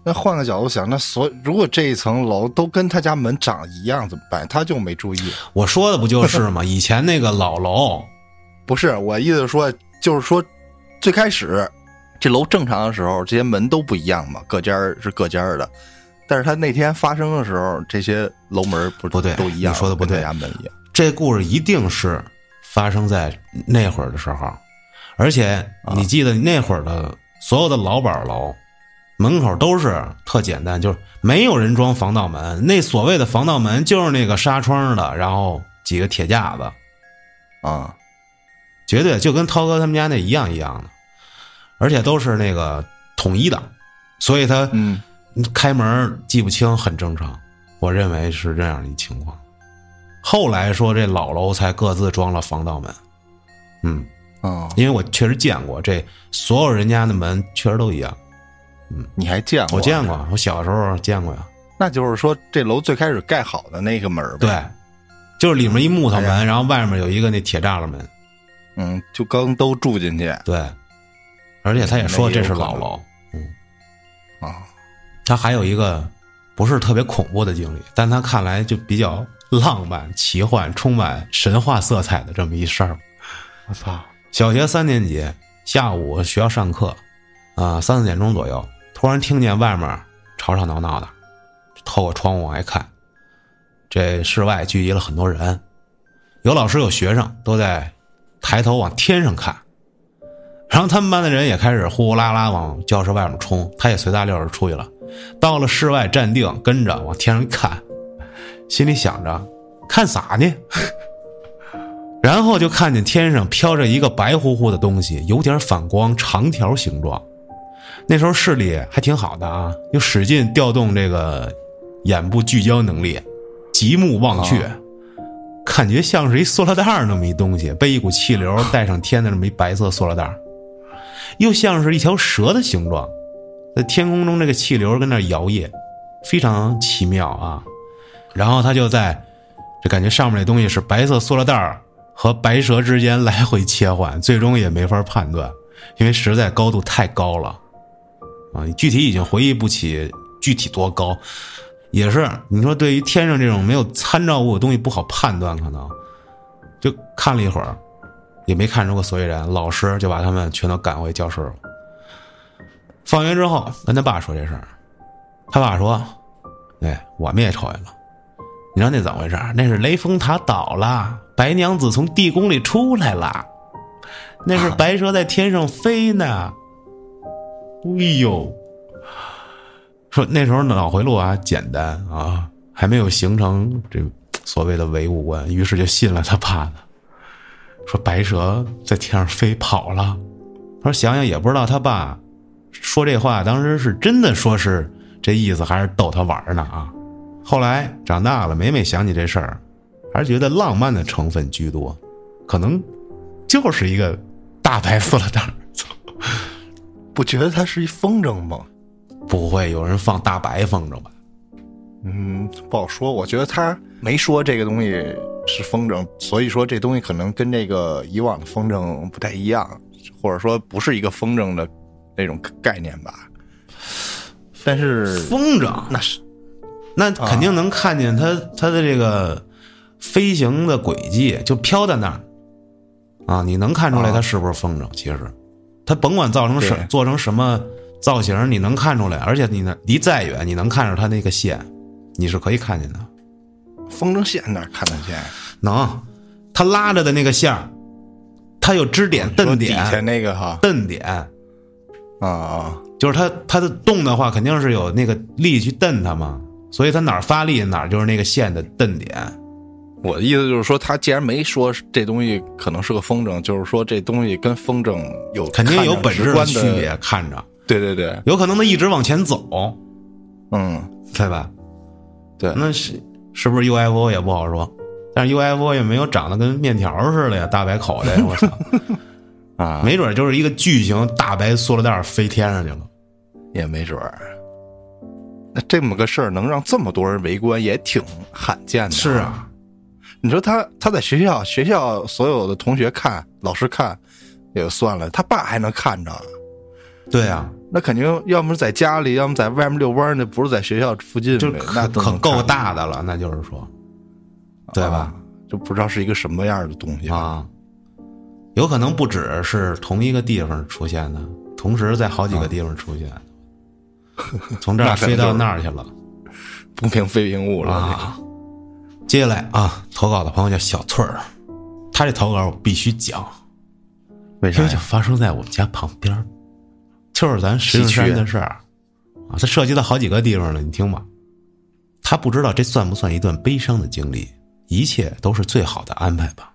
S1: 那换个角度想，那所如果这一层楼都跟他家门长一样怎么办？他就没注意。
S2: 我说的不就是吗？以前那个老楼，
S1: 不是我意思说，就是说，最开始这楼正常的时候，这些门都不一样嘛，各间儿是各间儿的。但是他那天发生的时候，这些楼门不
S2: 不对
S1: 都一样？
S2: 你说的不对
S1: 门一样。
S2: 这故事一定是发生在那会儿的时候，而且你记得那会儿的所有的老板楼门口都是特简单，就是没有人装防盗门。那所谓的防盗门就是那个纱窗的，然后几个铁架子，
S1: 啊，
S2: 绝对就跟涛哥他们家那一样一样的，而且都是那个统一的，所以他
S1: 嗯
S2: 开门记不清很正常，我认为是这样一情况。后来说这老楼才各自装了防盗门，嗯，
S1: 哦，
S2: 因为我确实见过这所有人家的门确实都一样，嗯
S1: 你还见过？
S2: 我见过，我小时候见过呀。
S1: 那就是说，这楼最开始盖好的那个门儿呗，
S2: 对，就是里面一木头
S1: 哎
S2: 门，然后外面有一个那铁栅栏门，
S1: 嗯，就刚都住进去
S2: 对，而且他也说这是老
S1: 那
S2: 楼，
S1: 啊，
S2: 他还有一个不是特别恐怖的经历，但他看来就比较浪漫、奇幻、充满神话色彩的这么一事儿。
S1: 我操，
S2: 小学三年级下午学校上课，啊、三四点钟左右，突然听见外面吵吵闹闹的，透过窗户往外看，这室外聚集了很多人，有老师有学生都在抬头往天上看，然后他们班的人也开始呼呼啦啦往教室外面冲，他也随大溜儿出去了，到了室外站定，跟着往天上一看，心里想着看啥呢？然后就看见天上飘着一个白乎乎的东西，有点反光，长条形状。那时候视力还挺好的啊，又使劲调动这个眼部聚焦能力，极目望去，感觉像是一塑料袋那么一东西，被一股气流带上天的那么一白色塑料袋儿，又像是一条蛇的形状，在天空中这个气流跟那摇曳，非常奇妙啊。然后他就在，这感觉上面那东西是白色塑料袋儿和白蛇之间来回切换，最终也没法判断，因为实在高度太高了，啊，具体已经回忆不起具体多高，也是你说对于天上这种没有参照物的东西不好判断，可能就看了一会儿，也没看出个所以然，老师就把他们全都赶回教室了。放学之后跟他爸说这事儿，他爸说：“哎，我们也瞅见了。”你知道那怎么回事？那是雷峰塔倒了，白娘子从地宫里出来了，那是白蛇在天上飞呢。哎呦，说那时候脑回路啊简单啊，还没有形成这所谓的唯物观，于是就信了他爸的，说白蛇在天上飞跑了。他说想想也不知道他爸说这话当时是真的说是这意思，还是逗他玩呢啊。后来长大了，每每想起这事儿，还是觉得浪漫的成分居多，可能就是一个大白塑料袋儿。
S1: 不觉得它是一风筝吗？
S2: 不会有人放大白风筝吧？
S1: 嗯，不好说。我觉得他没说这个东西是风筝，所以说这东西可能跟这个以往的风筝不太一样，或者说不是一个风筝的那种概念吧。但是
S2: 风筝
S1: 那是
S2: 那肯定能看见它它的这个飞行的轨迹，就飘在那儿啊，你能看出来它是不是风筝？其实，它甭管造成什做成什么造型，你能看出来，而且你能离再远，你能看着它那个线，你是可以看见的。
S1: 风筝线哪儿看得见？
S2: 能，它拉着的那个线儿，它有支点、
S1: 说
S2: 蹬
S1: 底下、那个哈。
S2: 蹬点，
S1: 啊啊，
S2: 就是它它的动的话，肯定是有那个力去蹬它嘛，所以它哪儿发力哪儿就是那个线的蹬点。
S1: 我的意思就是说，他既然没说这东西可能是个风筝，就是说这东西跟风筝有
S2: 肯定有本质的区别，看着。
S1: 对对对，
S2: 有可能它一直往前走，
S1: 嗯，
S2: 对吧？
S1: 对，
S2: 那是是不是 UFO 也不好说，但是 UFO 也没有长得跟面条似的呀，大白口袋，我操，
S1: 啊，
S2: 没准就是一个巨型大白塑料袋飞天上去了。
S1: 也没准儿。那这么个事儿能让这么多人围观，也挺罕见的。
S2: 是，啊，
S1: 你说他他在学校，学校所有的同学看，老师看也就算了，他爸还能看着，
S2: 对啊，
S1: 那肯定要么在家里，要么在外面遛弯儿，那不是在学校附近
S2: 就，
S1: 那
S2: 可可够大的了，那就是说，对吧？
S1: 啊就不知道是一个什么样的东西
S2: 啊，有可能不只是同一个地方出现的，同时在好几个地方出现，从这儿 飞到那儿去了
S1: 不明飞行物了。
S2: 啊。接下来啊，投稿的朋友叫小翠儿，他这投稿我必须讲，
S1: 为啥呀？
S2: 因为就发生在我们家旁边儿，就是咱石景山的事儿啊，它涉及到好几个地方了，你听吧。他不知道这算不算一段悲伤的经历，一切都是最好的安排吧，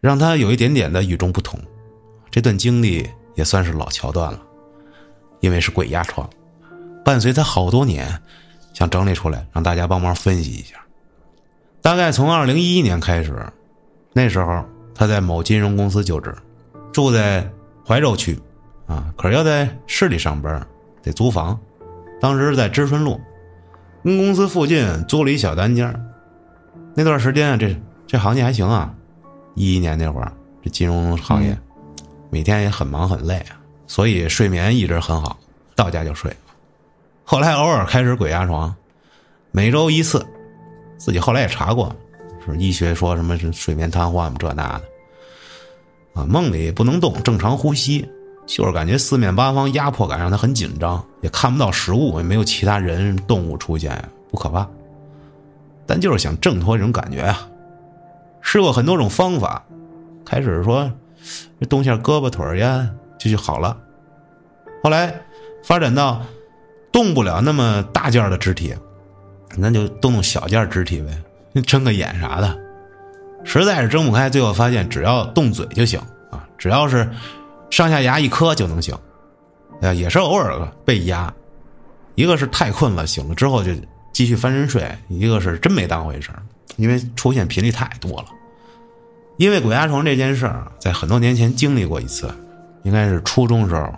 S2: 让他有一点点的与众不同。这段经历也算是老桥段了，因为是鬼压床。伴随他好多年，想整理出来，让大家帮忙分析一下。大概从二零一一年开始，那时候他在某金融公司就职，住在怀柔区，啊，可是要在市里上班，得租房。当时在知春路，跟公司附近租了一小单间。那段时间啊这这行业还行啊，一一年那会儿，这金融行业每天也很忙很累啊，所以睡眠一直很好，到家就睡。后来偶尔开始鬼压床，每周一次。自己后来也查过，是医学说什么是睡眠瘫痪这那的，啊，梦里不能动，正常呼吸，就是感觉四面八方压迫感让他很紧张，也看不到食物，也没有其他人动物出现，不可怕，但就是想挣脱这种感觉啊。试过很多种方法，开始说动下胳膊腿呀就就好了，后来发展到动不了那么大件的肢体。那就动动小件肢体呗，睁个眼啥的，实在是睁不开，最后发现只要动嘴就行啊，只要是上下牙一磕就能醒，啊，也是偶尔被压，一个是太困了，醒了之后就继续翻身睡，一个是真没当回事因为出现频率太多了。因为鬼压床这件事儿，在很多年前经历过一次，应该是初中时候，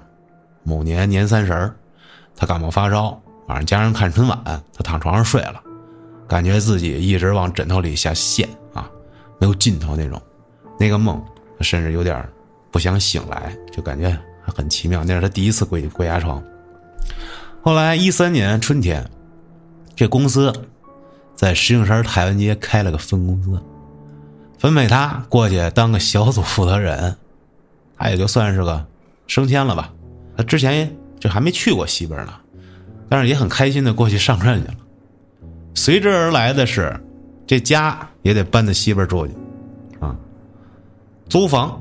S2: 某年年三十，他感冒发烧。晚上家人看春晚，他躺床上睡了，感觉自己一直往枕头里下陷啊，没有尽头那种。那个梦，甚至有点不想醒来，就感觉很奇妙。那是他第一次鬼鬼压床。后来一三年春天，这公司在石景山台湾街开了个分公司，分配他过去当个小组负责人，他也就算是个升迁了吧。他之前就还没去过西边呢。但是也很开心的过去上任去了，随之而来的是，这家也得搬到西边住去，啊，租房，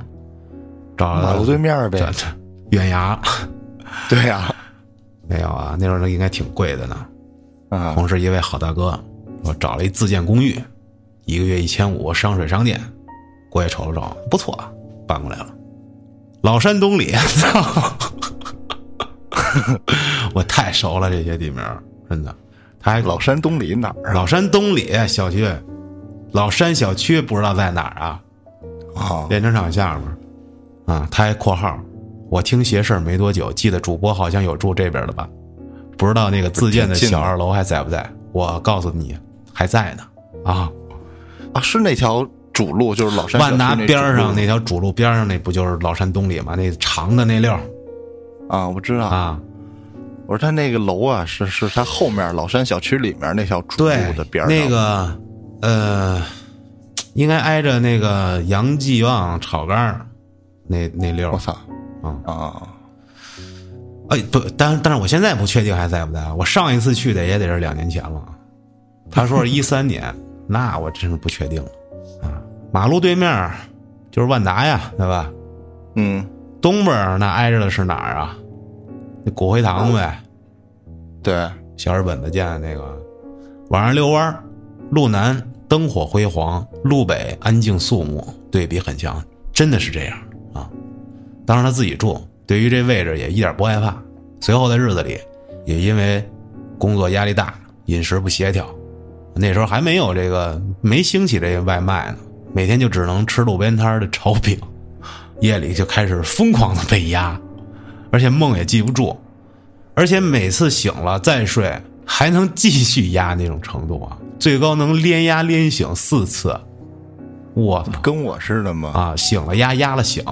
S2: 找
S1: 马路对面呗，
S2: 远牙，
S1: 对呀，
S2: 没有啊，那时候那应该挺贵的呢，
S1: 啊，
S2: 同事一位好大哥，我找了一自建公寓，一个月一千五，商水商店，过去瞅了瞅，不错，搬过来了，老山东里，操。我太熟了这些地名，真的。他还
S1: 老山东里哪儿？
S2: 老山东里小区，老山小区不知道在哪儿啊？
S1: 啊，
S2: 炼成厂下面。啊，他还括号，我听邪事没多久，记得主播好像有住这边的吧？不知道那个自建的小二楼还在不在？我告诉你，还在呢。啊
S1: 啊，是那条主路，就是老山
S2: 万达边上
S1: 那
S2: 条主路边上那不就是老山东里吗？那长的那溜
S1: 啊，我知道
S2: 啊。
S1: 我说他那个楼啊，是是他后面老山小区里面那条主路的边
S2: 上。那个呃，应该挨着那个杨继旺炒肝那那溜
S1: 我操
S2: 啊
S1: 啊！
S2: 哎，不，但但是我现在不确定还在不在。我上一次去的也得是两年前了。他说是一三年，那我真是不确定了啊。马路对面就是万达呀，对吧？
S1: 嗯。
S2: 东边那挨着的是哪儿啊？那骨灰堂呗。
S1: 对，
S2: 小日本子建的那个。晚上遛弯路南灯火辉煌，路北安静肃穆，对比很强，真的是这样啊。当时他自己住，对于这位置也一点不害怕。随后的日子里，也因为工作压力大，饮食不协调，那时候还没有这个没兴起这个外卖呢，每天就只能吃路边摊的炒饼。夜里就开始疯狂的被压，而且梦也记不住，而且每次醒了再睡还能继续压那种程度啊，最高能连压连醒四次。我
S1: 跟我似的吗？
S2: 啊，醒了压，压了醒，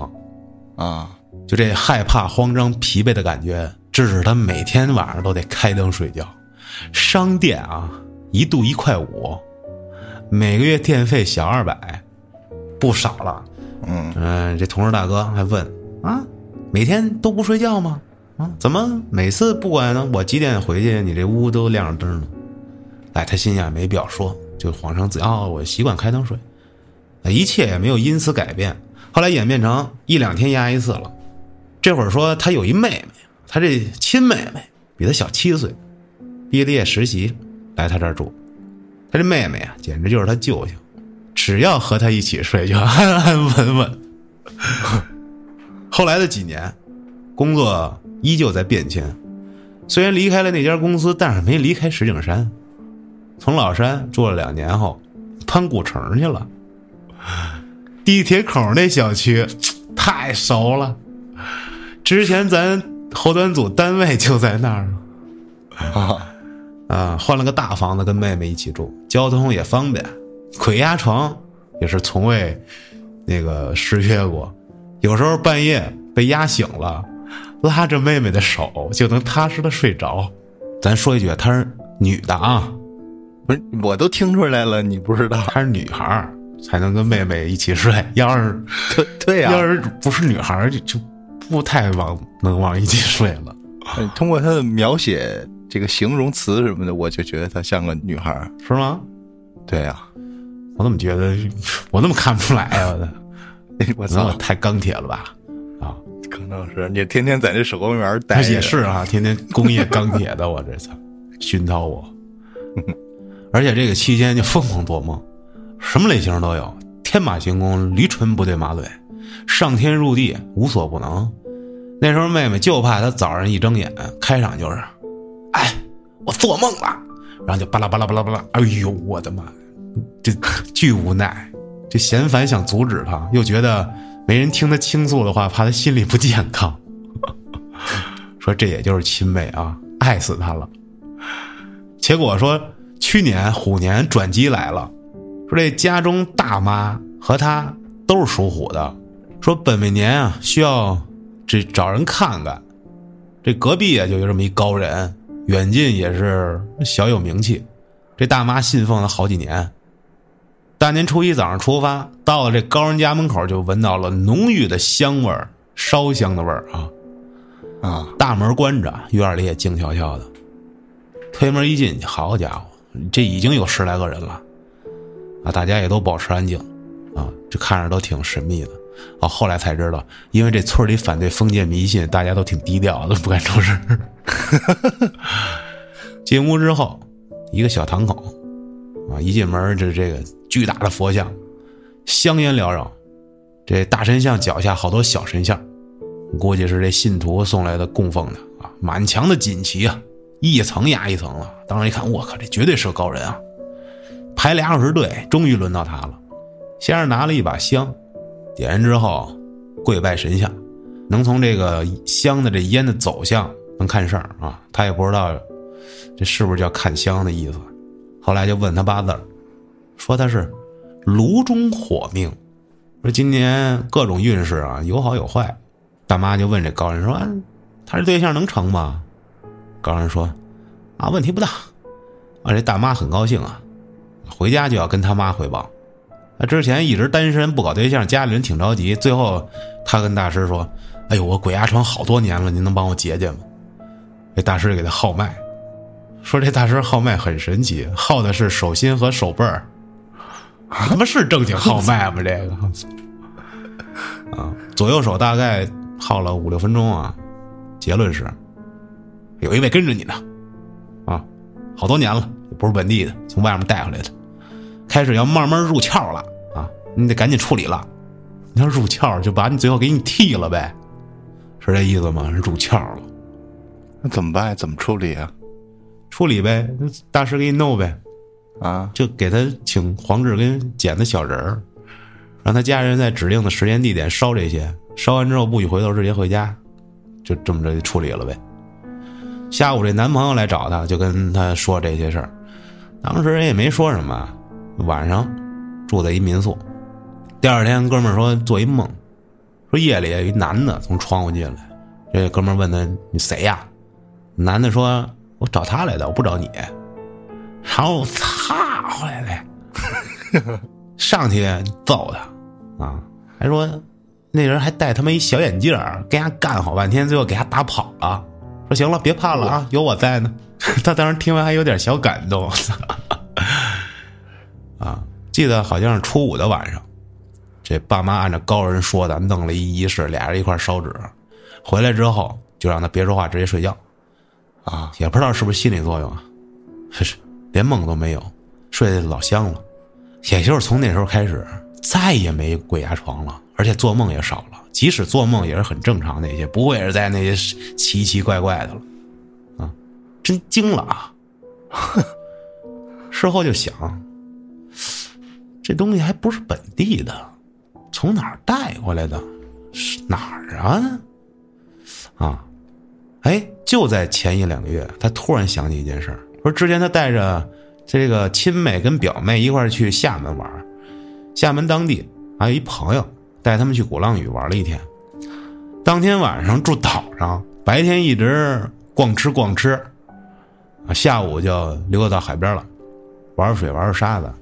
S1: 啊，
S2: 就这害怕、慌张、疲惫的感觉，致使他每天晚上都得开灯睡觉。商店啊，一度一块五，每个月电费小二百，不少了。
S1: 嗯
S2: 嗯，这同事大哥还问啊，每天都不睡觉吗？啊，怎么每次不管呢？我几点回去，你这屋都亮着灯呢？哎，他心想没必要说，就谎称自己哦，我习惯开灯睡，一切也没有因此改变。后来演变成一两天压一次了。这会儿说他有一妹妹，他这亲妹妹比他小七岁，毕了业实习来他这儿住，他这妹妹啊，简直就是他舅舅。只要和他一起睡，就 安安稳稳。后来的几年，工作依旧在变迁，虽然离开了那家公司，但是没离开石景山。从老山住了两年后，搬古城去了。地铁口那小区 太熟了，之前咱后端组单位就在那儿。
S1: 啊，
S2: 啊，换了个大房子，跟妹妹一起住，交通也方便。鬼压床也是从未那个失约过，有时候半夜被压醒了，拉着妹妹的手就能踏实的睡着。咱说一句，她是女的啊，
S1: 不是，我都听出来了，你不知道？
S2: 她是女孩儿才能跟妹妹一起睡。要是
S1: 对对呀、
S2: 要是不是女孩儿，就就不太往能往一起睡了。
S1: 呃通过他的描写，这个形容词什么的，我就觉得她像个女孩儿。
S2: 是吗？
S1: 对呀、
S2: 我怎么觉得我怎么看不出来呀、我的，
S1: 我
S2: 太钢铁了吧？啊，
S1: 可能是你天天在这手工园待着，
S2: 也是啊，天天工业钢铁的，我这操，熏陶我。而且这个期间就疯狂做梦，什么类型都有，天马行空，驴唇不对马嘴，上天入地，无所不能。那时候妹妹就怕她早上一睁眼，开场就是，哎，我做梦了，然后就巴拉巴拉巴拉巴拉，哎呦我的妈，这巨无奈，这嫌烦想阻止她，又觉得没人听她倾诉的话，怕她心理不健康。说这也就是亲妹啊，爱死她了。结果说去年虎年转机来了，说这家中大妈和他都是属虎的，说本命年啊需要这找人看看。这隔壁啊就有这么一高人，远近也是小有名气。这大妈信奉了好几年。大年初一早上出发，到了这高人家门口，就闻到了浓郁的香味儿，烧香的味儿啊。
S1: 啊，
S2: 大门关着，院里也静悄悄的。推门一进去，好家伙，这已经有十来个人了，大家也都保持安静，啊，这看着都挺神秘的。啊，后来才知道，因为这村里反对封建迷信，大家都挺低调的，不敢出声。进屋之后，一个小堂口，啊，一进门这这个巨大的佛像，香烟缭绕，这大神像脚下好多小神像。估计是这信徒送来的供奉的啊，满墙的锦旗啊，一层压一层了。当时一看，我靠，这绝对是个高人啊！排俩小时队，终于轮到他了。先是拿了一把香，点燃之后跪拜神像，能从这个香的这烟的走向能看事儿啊。他也不知道这是不是叫看香的意思。后来就问他八字，说他是炉中火命，说今年各种运势啊有好有坏。大妈就问这高人说：“啊他这对象能成吗？”高人说：“啊，问题不大。”啊，这大妈很高兴啊，回家就要跟他妈汇报。他之前一直单身不搞对象，家里人挺着急。最后他跟大师说：“哎呦，我鬼压床好多年了，您能帮我解解吗？”这大师给他号脉，说这大师号脉很神奇，号的是手心和手背儿，他妈是正经号脉吗？这个啊，左右手大概。耗了五六分钟啊，结论是，有一位跟着你呢，啊，好多年了，不是本地的，从外面带回来的，开始要慢慢入窍了啊，你得赶紧处理了，你要入窍就把你最后给你剃了呗，是这意思吗？入窍了，
S1: 那怎么办？怎么处理啊？
S2: 处理呗，大师给你弄呗，
S1: 啊，
S2: 就给他请黄志跟捡的小人儿，让他家人在指定的时间地点烧这些。烧完之后不许回头，直接回家，就这么着就处理了呗。下午这男朋友来找他，就跟他说这些事儿。当时人也没说什么。晚上住在一民宿，第二天哥们儿说做一梦，说夜里有一男的从窗户进来。这哥们儿问他：“你谁呀？”男的说：“我找他来的，我不找你。”然后操回来，上去揍他啊，还说。那人还戴他妈一小眼镜儿，跟人干好半天，最后给他打跑了。说行了，别怕了啊，有我在呢。他当时听完还有点小感动。啊，记得好像是初五的晚上，这爸妈按照高人说的弄了一仪式，俩人一块烧纸。回来之后就让他别说话，直接睡觉。
S1: 啊，
S2: 也不知道是不是心理作用啊，连梦都没有，睡得老香了。也就是从那时候开始，再也没鬼压床了。而且做梦也少了，即使做梦也是很正常那些，不会是在那些奇奇怪怪的了，啊。真惊了啊！事后就想，这东西还不是本地的，从哪儿带过来的？是哪儿啊？啊，哎，就在前一两个月，他突然想起一件事儿，说之前他带着这个亲妹跟表妹一块儿去厦门玩，厦门当地还有一朋友带他们去鼓浪屿玩了一天，当天晚上住岛上，白天一直逛吃逛吃，啊，下午就溜达到海边了，玩水玩沙子，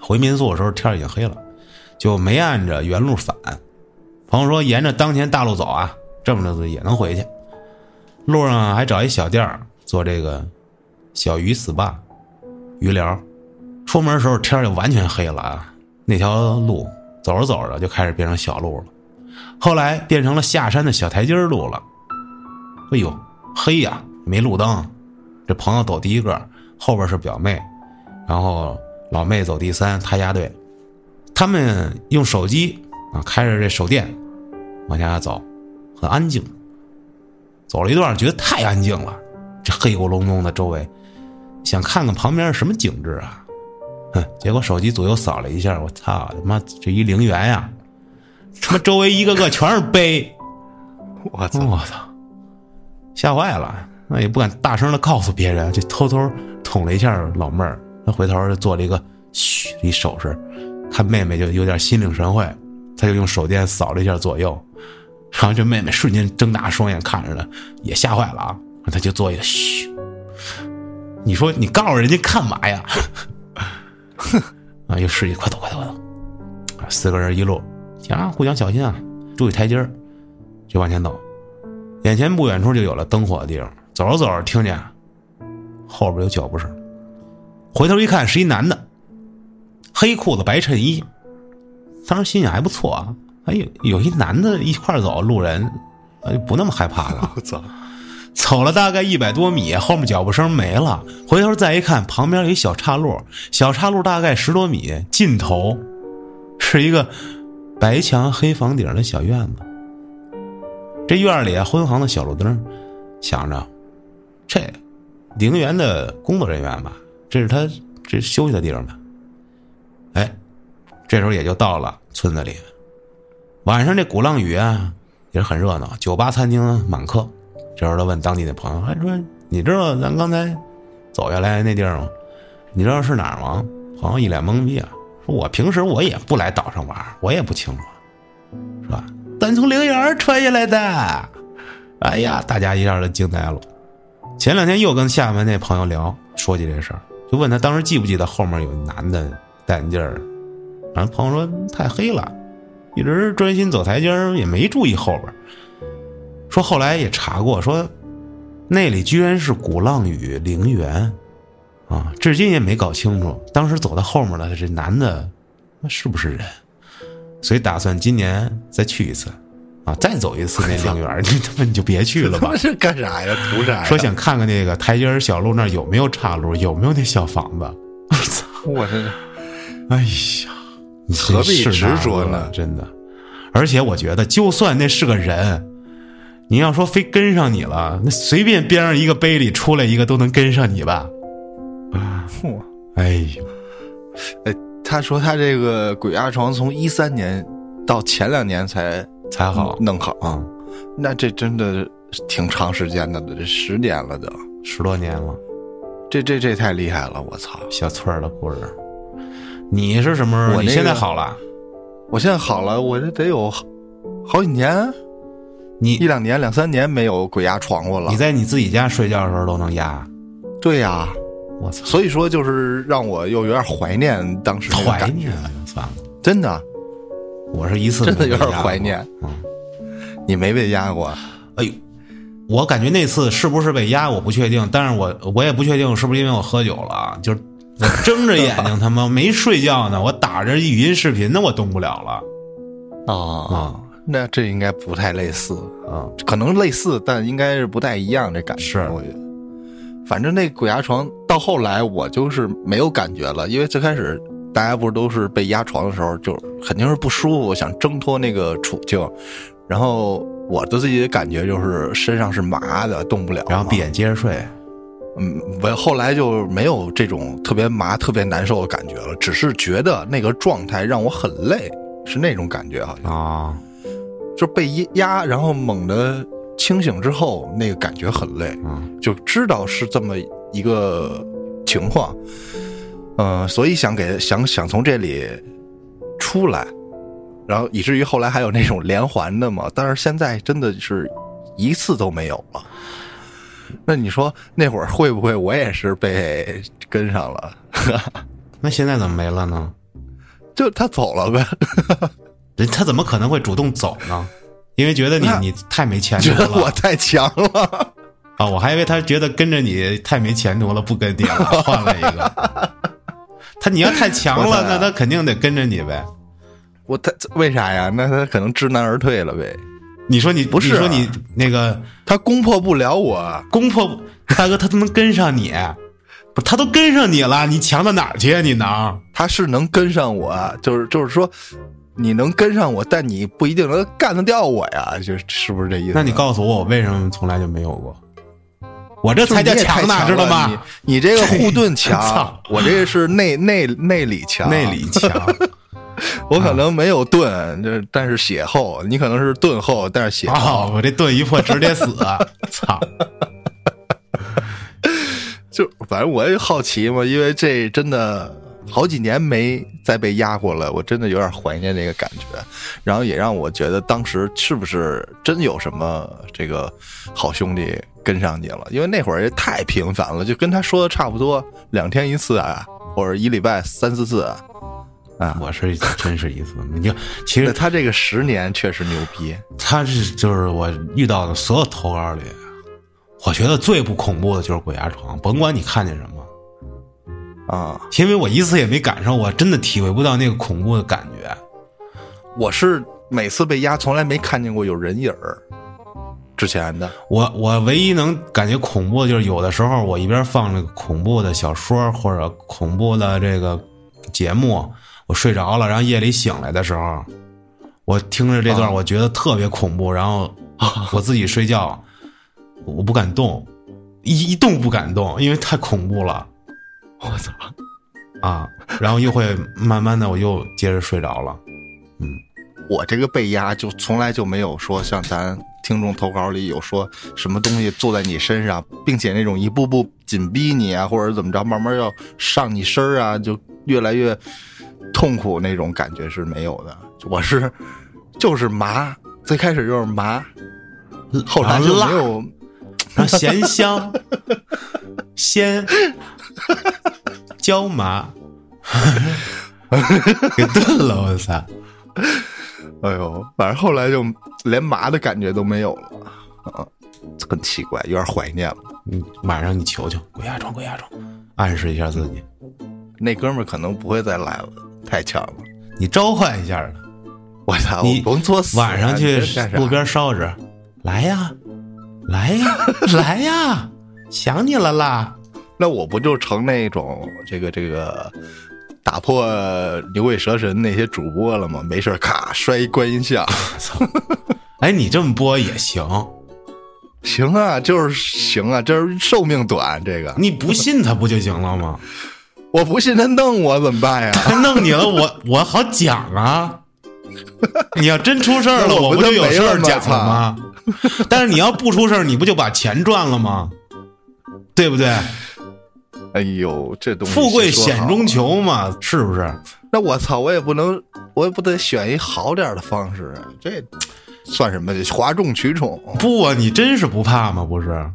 S2: 回民宿的时候天已经黑了，就没按着原路返。朋友说沿着当前大路走啊，这么着也能回去。路上还找一小店做这个小鱼 SPA、鱼疗。出门的时候天就完全黑了啊，那条路走着走着就开始变成小路了，后来变成了下山的小台阶路了。哎呦，黑呀，没路灯。这朋友走第一个，后边是表妹，然后老妹走第三，他压队。他们用手机啊，开着这手电往下走，很安静。走了一段，觉得太安静了，这黑咕隆咚的周围，想看看旁边是什么景致啊？哼，结果手机左右扫了一下，我操，他妈这一陵园呀！他妈周围一个个全是碑，
S1: 我操！
S2: 我操，吓坏了，那也不敢大声的告诉别人，就偷偷捅了一下老妹儿。他回头做了一个嘘一手势，看妹妹就有点心领神会，他就用手电扫了一下左右。然后这妹妹瞬间睁大双眼看着他，也吓坏了啊！他就做一个嘘。你说你告诉人家干嘛呀？哼！啊，又示意快走快走快走！啊，四个人一路，啊，互相小心啊，注意台阶儿，就往前走。眼前不远处就有了灯火的地方，走着走着听见后边有脚步声，回头一看是一男的，黑裤子白衬衣，当时心情还不错啊。哎有，有一男的一块走，路人，哎，不那么害怕了。
S1: 我操！
S2: 走了大概一百多米，后面脚步声没了。回头再一看，旁边有一小岔路，小岔路大概十多米，尽头是一个白墙黑房顶的小院子。这院里啊，昏黄的小路灯，想着这陵园的工作人员吧，这是他这休息的地方吧。哎，这时候也就到了村子里。晚上这鼓浪屿啊也是很热闹，酒吧餐厅满客。这时候他问当地的朋友，还说：“你知道咱刚才走下来那地儿吗？你知道是哪儿吗？”朋友一脸懵逼啊，说：“我平时我也不来岛上玩，我也不清楚，是吧？咱从陵园穿下来的。”哎呀，大家一下都惊呆了。前两天又跟厦门那朋友聊，说起这事儿，就问他当时记不记得后面有男的戴眼镜儿。然后朋友说：“太黑了，一直专心走台阶儿，也没注意后边。”说后来也查过，说那里居然是鼓浪屿陵园，啊，至今也没搞清楚当时走到后面的这男的，那是不是人？所以打算今年再去一次，啊，再走一次那陵园。你他妈你就别去了吧？
S1: 是干啥呀？图啥呀？
S2: 说想看看那个台阶小路那儿有没有岔路，有没有那小房子。我操！
S1: 我这，
S2: 哎呀，你
S1: 何必执着呢
S2: 真的，而且我觉得，就算那是个人。你要说非跟上你了，那随便边上一个碑里出来一个都能跟上你吧？
S1: 嚯
S2: 哎呦，
S1: 哎，他说他这个鬼压床从一三年到前两年才
S2: 才好
S1: 弄好，
S2: 啊，
S1: 那这真的挺长时间的了，这十年了都，
S2: 十多年了，
S1: 这这这太厉害了，我操！
S2: 小翠儿的故事。你是什么时候？
S1: 我那个
S2: 你现在好了？
S1: 我现在好了，我这得有好好几年，
S2: 你
S1: 一两年、两三年没有鬼压床过了
S2: 你。在你自己家睡觉的时候都能压？
S1: 对呀、
S2: 我操，
S1: 所以说就是让我又有点怀念当时那个
S2: 怀念，啊！算了，
S1: 真的，
S2: 我是一次
S1: 真的有点怀念。
S2: 嗯，
S1: 你没被压过？
S2: 哎呦，我感觉那次是不是被压我不确定，但是我我也不确定是不是因为我喝酒了啊，就是我睁着眼睛他妈没睡觉呢，我打着语音视频呢，我动不了了
S1: 啊那这应该不太类似，
S2: 啊。
S1: 可能类似，但应该是不太一样这感觉。
S2: 是
S1: 我觉得，反正那鬼压床到后来我就是没有感觉了，因为最开始大家不是都是被压床的时候就肯定是不舒服，想挣脱那个处境，然后我的自己的感觉就是身上是麻的，动不了，
S2: 然后闭眼接着睡，
S1: 嗯，我后来就没有这种特别麻、特别难受的感觉了，只是觉得那个状态让我很累，是那种感觉，好像
S2: 啊，
S1: 就被压，然后猛地清醒之后，那个感觉很累，
S2: 嗯
S1: 就知道是这么一个情况，嗯、所以想给想想从这里出来，然后以至于后来还有那种连环的嘛，但是现在真的是一次都没有了。那你说那会儿会不会我也是被跟上了？
S2: 那现在怎么没了呢？
S1: 就他走了呗，
S2: 人他怎么可能会主动走呢？因为觉得你你太没前
S1: 觉
S2: 途
S1: 得我太强了。
S2: 啊！我还以为他觉得跟着你太没前途了，不跟你了，换了一个。他你要太强了，那他肯定得跟着你呗。
S1: 我他为啥呀？那他可能知难而退了呗。
S2: 你说你
S1: 不是啊
S2: 你说你那个
S1: 他攻破不了我，
S2: 攻破大哥，他都能跟上你，不他都跟上你了，你强到哪儿去啊？你能？
S1: 他是能跟上我，就是就是说，你能跟上我，但你不一定能干得掉我呀，就是是不是这意思？
S2: 那你告诉我，我为什么从来就没有过？我这才叫强呢，知道吗？
S1: 你你这个护盾强，我这个是内内内里强，
S2: 内里强，
S1: 我可能没有盾，就是但是血厚，你可能是盾厚，但是血厚。
S2: 哦，我这盾一破直接死，操！
S1: 就反正我也好奇嘛，因为这真的好几年没再被压过了，我真的有点怀念那个感觉，然后也让我觉得当时是不是真有什么这个好兄弟跟上去了？因为那会儿也太频繁了，就跟他说的差不多，两天一次啊，或者一礼拜三四次啊。啊，
S2: 我是真是一次，你就其实
S1: 他这个十年确实牛逼，
S2: 他是就是我遇到的所有投稿里，我觉得最不恐怖的就是鬼压床，甭管你看见什么，
S1: 啊！
S2: 因为我一次也没赶上，我真的体会不到那个恐怖的感觉。
S1: 我是每次被压，从来没看见过有人影儿。之前的
S2: 我我唯一能感觉恐怖的就是有的时候我一边放这个恐怖的小说或者恐怖的这个节目，我睡着了，然后夜里醒来的时候，我听着这段，
S1: 啊
S2: 我觉得特别恐怖，然后 我自己睡觉，我不敢动，一一动不敢动，因为太恐怖了
S1: 我操！
S2: 啊，然后又会慢慢的我又接着睡着了。
S1: 嗯我这个被压就从来就没有说像咱听众投稿里有说什么东西坐在你身上，并且那种一步步紧逼你啊，或者怎么着，慢慢要上你身儿啊，就越来越痛苦那种感觉是没有的。我是就是麻，最开始就是麻，后来就没有。
S2: 然后咸香、鲜、椒麻，给炖了，我操！
S1: 哎呦，反正后来就连麻的感觉都没有了，啊，很奇怪，有点怀念了。
S2: 嗯晚上你求求鬼压床，鬼压床，暗示一下自己，
S1: 那哥们儿可能不会再来了，太强了。
S2: 你召唤一下他，
S1: 我操，
S2: 你
S1: 甭作死啊，
S2: 晚上去路边烧纸，来呀，来呀，来呀，想你了啦！
S1: 那我不就成那种这个这个打破牛鬼蛇神那些主播了吗？没事咔摔一观音像，
S2: 哎，你这么播也行，
S1: 行啊，就是行啊，就是寿命短，这个
S2: 你不信他不就行了吗？
S1: 我不信他弄我怎么办呀？
S2: 他弄你了，我我好讲啊。你要真出事儿了，
S1: 我不
S2: 就有事儿讲了吗？但是你要不出事儿，你不就把钱赚了吗？对不对？
S1: 哎呦，这东西
S2: 富贵险中求嘛，是不是？
S1: 那我操，我也不能，我也不得选一好点的方式啊，这算什么？哗众取宠，
S2: 不啊，你真是不怕吗？不是？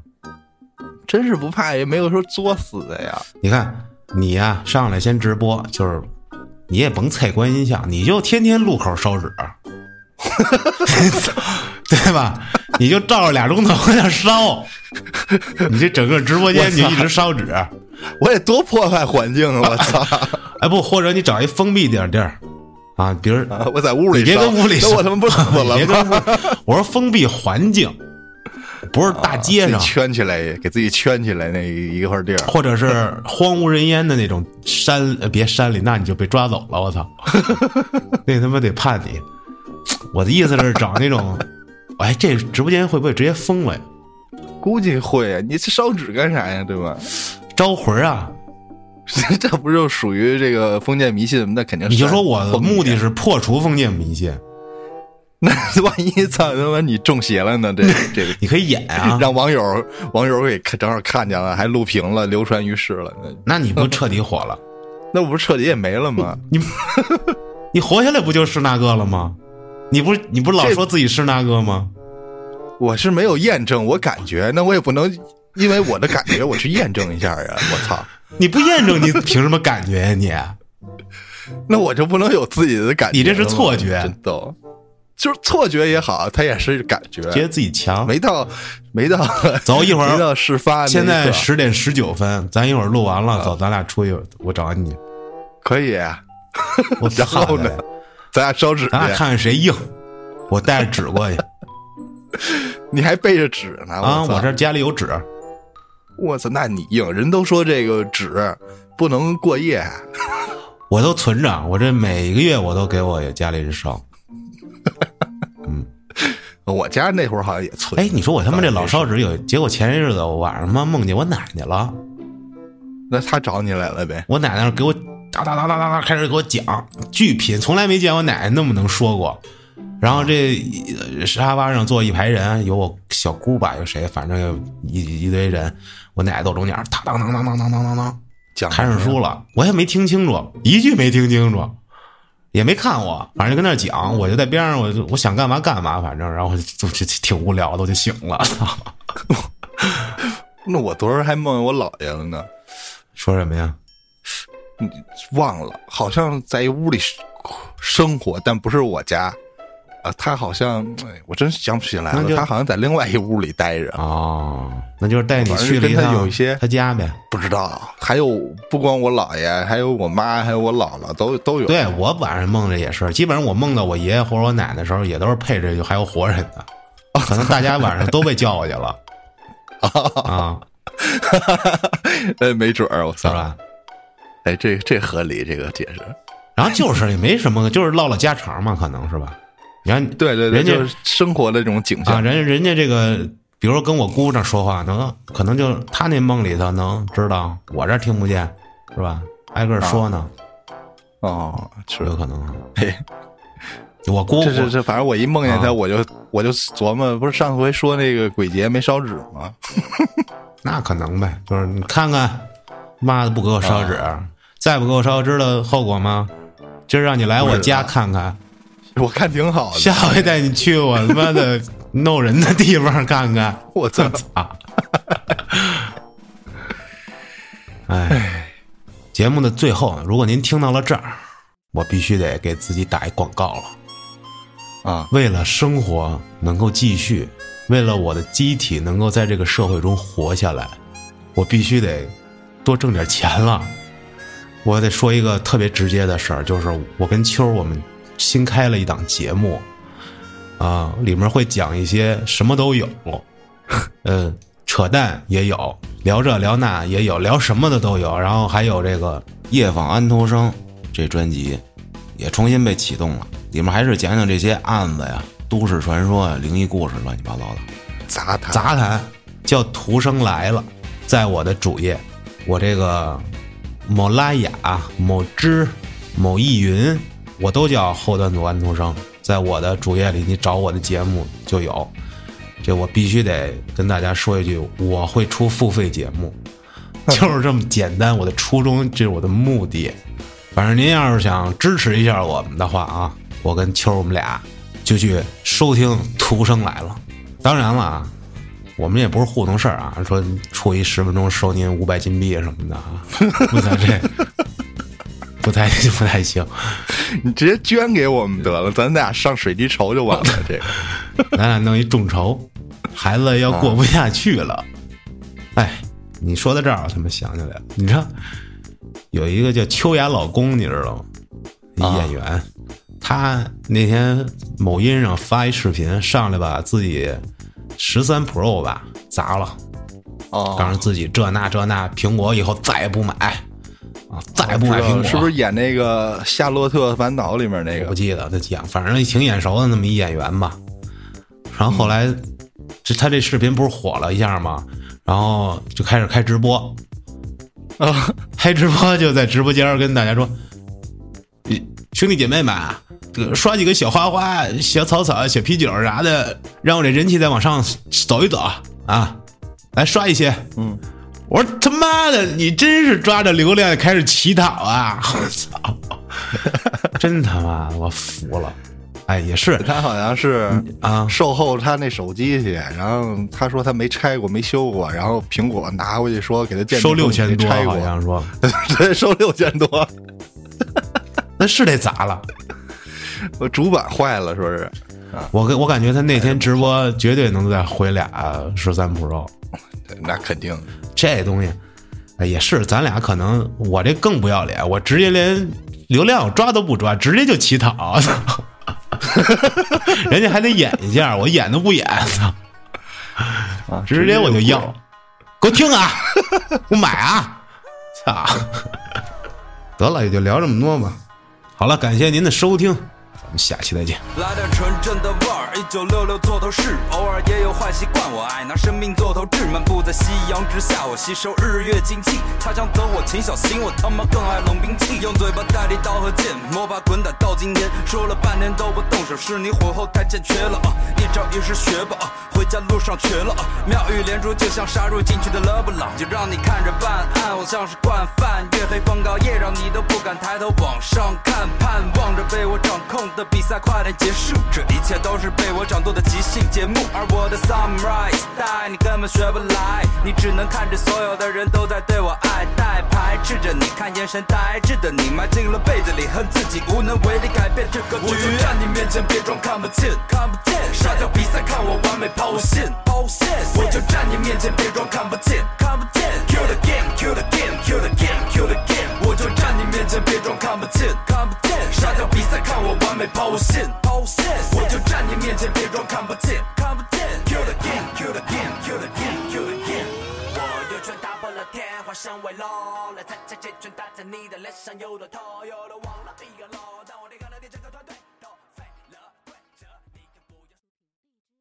S1: 真是不怕，也没有说作死的呀。
S2: 你看你呀、上来先直播，就是你也甭踩观音像，你就天天路口烧纸，对吧？你就照着俩钟头 在那烧，你这整个直播间你就一直烧纸。
S1: 我得多破坏环境啊！我操！
S2: 哎不，或者你找一封闭点地儿啊，比如
S1: 啊我在屋里
S2: 你别
S1: 烧
S2: 跟屋里烧，
S1: 那我他妈不死了
S2: 你别跟
S1: 吗？
S2: 屋，我说封闭环境，不是大街上
S1: 圈起来，给自己圈起来那一块地儿。
S2: 或者是荒无人烟的那种山，呃别山里，那你就被抓走了。我操，那他妈得判你。我的意思是找那种，哎，这直播间会不会直接封了呀？
S1: 估计会啊，你这烧纸干啥呀？对吧？
S2: 招魂儿啊！
S1: 这不就属于这个封建迷信？那肯定是。
S2: 你就说我的目的是破除封建迷信，
S1: 那万一操他妈你中邪了呢？这 这个
S2: 你可以演啊。
S1: 让网友网友给正好看见了，还录屏了，流传于世了，那
S2: 那你不彻底火了？
S1: 那我不是彻底也没了吗？
S2: 你你活下来不就是那个了吗？你不是你不是老说自己是那个吗？
S1: 我是没有验证，我感觉，那我也不能因为我的感觉我去验证一下呀！我操，
S2: 你不验证，你凭什么感觉呀、你？
S1: 那我就不能有自己的感觉？
S2: 你这是错觉
S1: 真逗。就是错觉也好，他也是感觉，
S2: 觉得自己强。
S1: 没到没到
S2: 走一会
S1: 没到
S2: 儿，
S1: 事发。
S2: 现在十点十九分，咱一会儿录完了，走，咱俩出去，我找你，
S1: 可以，
S2: 我
S1: 然后呢
S2: 喊他来，
S1: 咱俩烧纸
S2: 咱俩，看看谁硬。我带着纸过去
S1: 你还背着纸呢
S2: 啊！我这家里有纸，
S1: 我操，那你硬，人都说这个纸不能过夜，
S2: 我都存着，我这每个月我都给我家里人烧。
S1: 嗯 我家那会儿好像也存。
S2: 哎，你说我他妈这老烧纸有，结果前些日子我晚上妈梦见我奶奶了，
S1: 那他找你来了呗？
S2: 我奶奶给我哒哒哒哒哒哒开始给我讲，巨贫，从来没见我奶奶那么能说过。然后这呃沙发上坐一排人，有我小姑吧，有谁，反正有一一堆人，我奶奶坐中间，当当当当当当当当当，
S1: 讲
S2: 看上书了，我也没听清楚，一句没听清楚，也没看我，反正就跟那讲，我就在边上，我就我想干嘛干嘛，反正然后就就就挺无聊的，我就醒了。
S1: 那我昨儿还梦见我姥爷了呢，
S2: 说什么呀？
S1: 忘了，好像在一屋里生活，但不是我家。啊，他好像，哎，我真想不起来了。他好像在另外一屋里待着，
S2: 哦，那就是带你去了一趟
S1: 有一些
S2: 他家呗。
S1: 不知道。还有不光我姥爷，还有我妈，还有我姥姥，都都有。
S2: 对我晚上梦着也是，基本上我梦到我爷爷或者我奶奶的时候，也都是配着还有活人的，可能大家晚上都被叫过去了啊，
S1: 哎，没准儿，我操！哎，这这合理，这个解释。
S2: 然后就是也没什么，就是唠唠家常嘛，可能是吧？你看，
S1: 对对对，
S2: 人家
S1: 生活的这种景
S2: 啊，
S1: 象。
S2: 人家人家这个，比如说跟我姑这说话，能可能就他那梦里头能知道，我这听不见，是吧？挨个说呢，
S1: 哦，是
S2: 有可能。啊
S1: 嘿，
S2: 我姑
S1: 这这这，反正我一梦见他，
S2: 啊
S1: 我就我就琢磨，不是上回说那个鬼节没烧纸吗？
S2: 那可能呗，就是你看看，妈的不给我烧纸，再不给我烧，知道后果吗？今儿让你来我家看看，
S1: 我看挺好的。
S2: 下回带你去我他妈的 弄人的地方看看。
S1: 我操！
S2: 啊！哎，节目的最后，如果您听到了这儿，我必须得给自己打一广告了。
S1: 啊，
S2: 为了生活能够继续，为了我的机体能够在这个社会中活下来，我必须得多挣点钱了。我得说一个特别直接的事儿，就是我跟秋儿我们新开了一档节目，啊，里面会讲一些什么都有，呃，扯淡也有，聊这聊那也有，聊什么的都有，然后还有这个夜访安徒生这专辑也重新被启动了，里面还是讲讲这些案子呀、都市传说啊、灵异故事，乱七八糟的。
S1: 杂谈
S2: 杂谈叫《徒生来了》，在我的主页，我这个某拉雅、某知、某易云，我都叫后端组安徒生。在我的主页里，你找我的节目就有。这我必须得跟大家说一句，我会出付费节目，就是这么简单。我的初衷，这是我的目的。反正您要是想支持一下我们的话啊，我跟秋儿我们俩就去收听《徒生来了》。当然了啊，我们也不是糊弄事儿啊，说出一十分钟收您五百金币什么的啊，不太这，不太 不太行。
S1: 你直接捐给我们得了，咱俩上水滴筹就完了。这个
S2: 咱俩弄一众筹，孩子要过不下去了。哎，你说到这儿，我他妈想起来了，你知道有一个叫秋雅老公，你知道吗？一演员，他那天某音上发一视频，上来把自己十三 Pro 吧砸了，
S1: 哦
S2: 告诉自己这那这那，苹果以后再也不买啊，再不买苹果，
S1: 是不是演那个《夏洛特烦恼》里面那个？
S2: 我不记得他讲，反正挺眼熟的那么一演员吧。然后后来这他这视频不是火了一下吗？然后就开始开直播，
S1: 啊，
S2: 开直播就在直播间跟大家说：“兄弟姐妹们，这刷几个小花花、小草草、小啤酒啥的，让我这人气再往上走一走啊！来刷一些。”
S1: 嗯，
S2: 我说他妈的，你真是抓着流量开始乞讨啊！我操，真他妈我服了。哎，也是。
S1: 他好像是
S2: 啊，
S1: 售后他那手机去，然后他说他没拆过、没修过，然后苹果拿回去说给他鉴定
S2: 收六千多，
S1: 拆过。
S2: 好，像说。
S1: 对，收六千多，
S2: 那是得砸了。
S1: 我主板坏了，说是。
S2: 我跟我感觉他那天直播绝对能再回俩十三 Pro，
S1: 那肯定。
S2: 这东西，哎也是，咱俩可能我这更不要脸，我直接连流量抓都不抓，直接就乞讨，人家还得演一下，我演都不演，操，直接我就要，给我听啊，我买啊，操，得了，也就聊这么多吧。好了，感谢您的收听，们下期再见。
S3: 来点纯正的味儿，一九六六做头饰，偶尔也有坏习惯，我爱拿生命做头掷，漫步在夕阳之下，我吸收日月精气。他想走我秦小心，我他妈更爱冷兵器，用嘴巴代替刀和剑，魔法滚打到今天，说了半天都不动手，是你火候太欠缺了啊！一招一式学吧啊，回家路上瘸了啊！妙语连珠就像杀入禁区的勒布朗，就让你看着办案，我像是惯犯，月黑风高夜，让你都不敢抬头往上看，盼望着被我掌控的比赛快点结束，这一切都是被我掌舵的即兴节目，而我的 samurai style 你根本学不来，你只能看着所有的人都在对我爱戴，排斥着你，看眼神呆滞的你，埋进了被子里，恨自己无能为力改变这个局。我就站你面前，别装看不见，看不见，杀掉比赛，看我完美抛线，抛线。我就站你面前，别装看不见，看不见。Kill the game, kill the game, kill the game, kill the game。我就站你面前，别装看不见，看不见。杀掉比赛，看我完美抛线，抛线。我就站你面前，别装看不见，看不见。Kill the game, kill the game, kill the game, kill the game。我有拳打破了天，化身为龙，来参加这拳打在你的脸上，有的痛，有的忘了。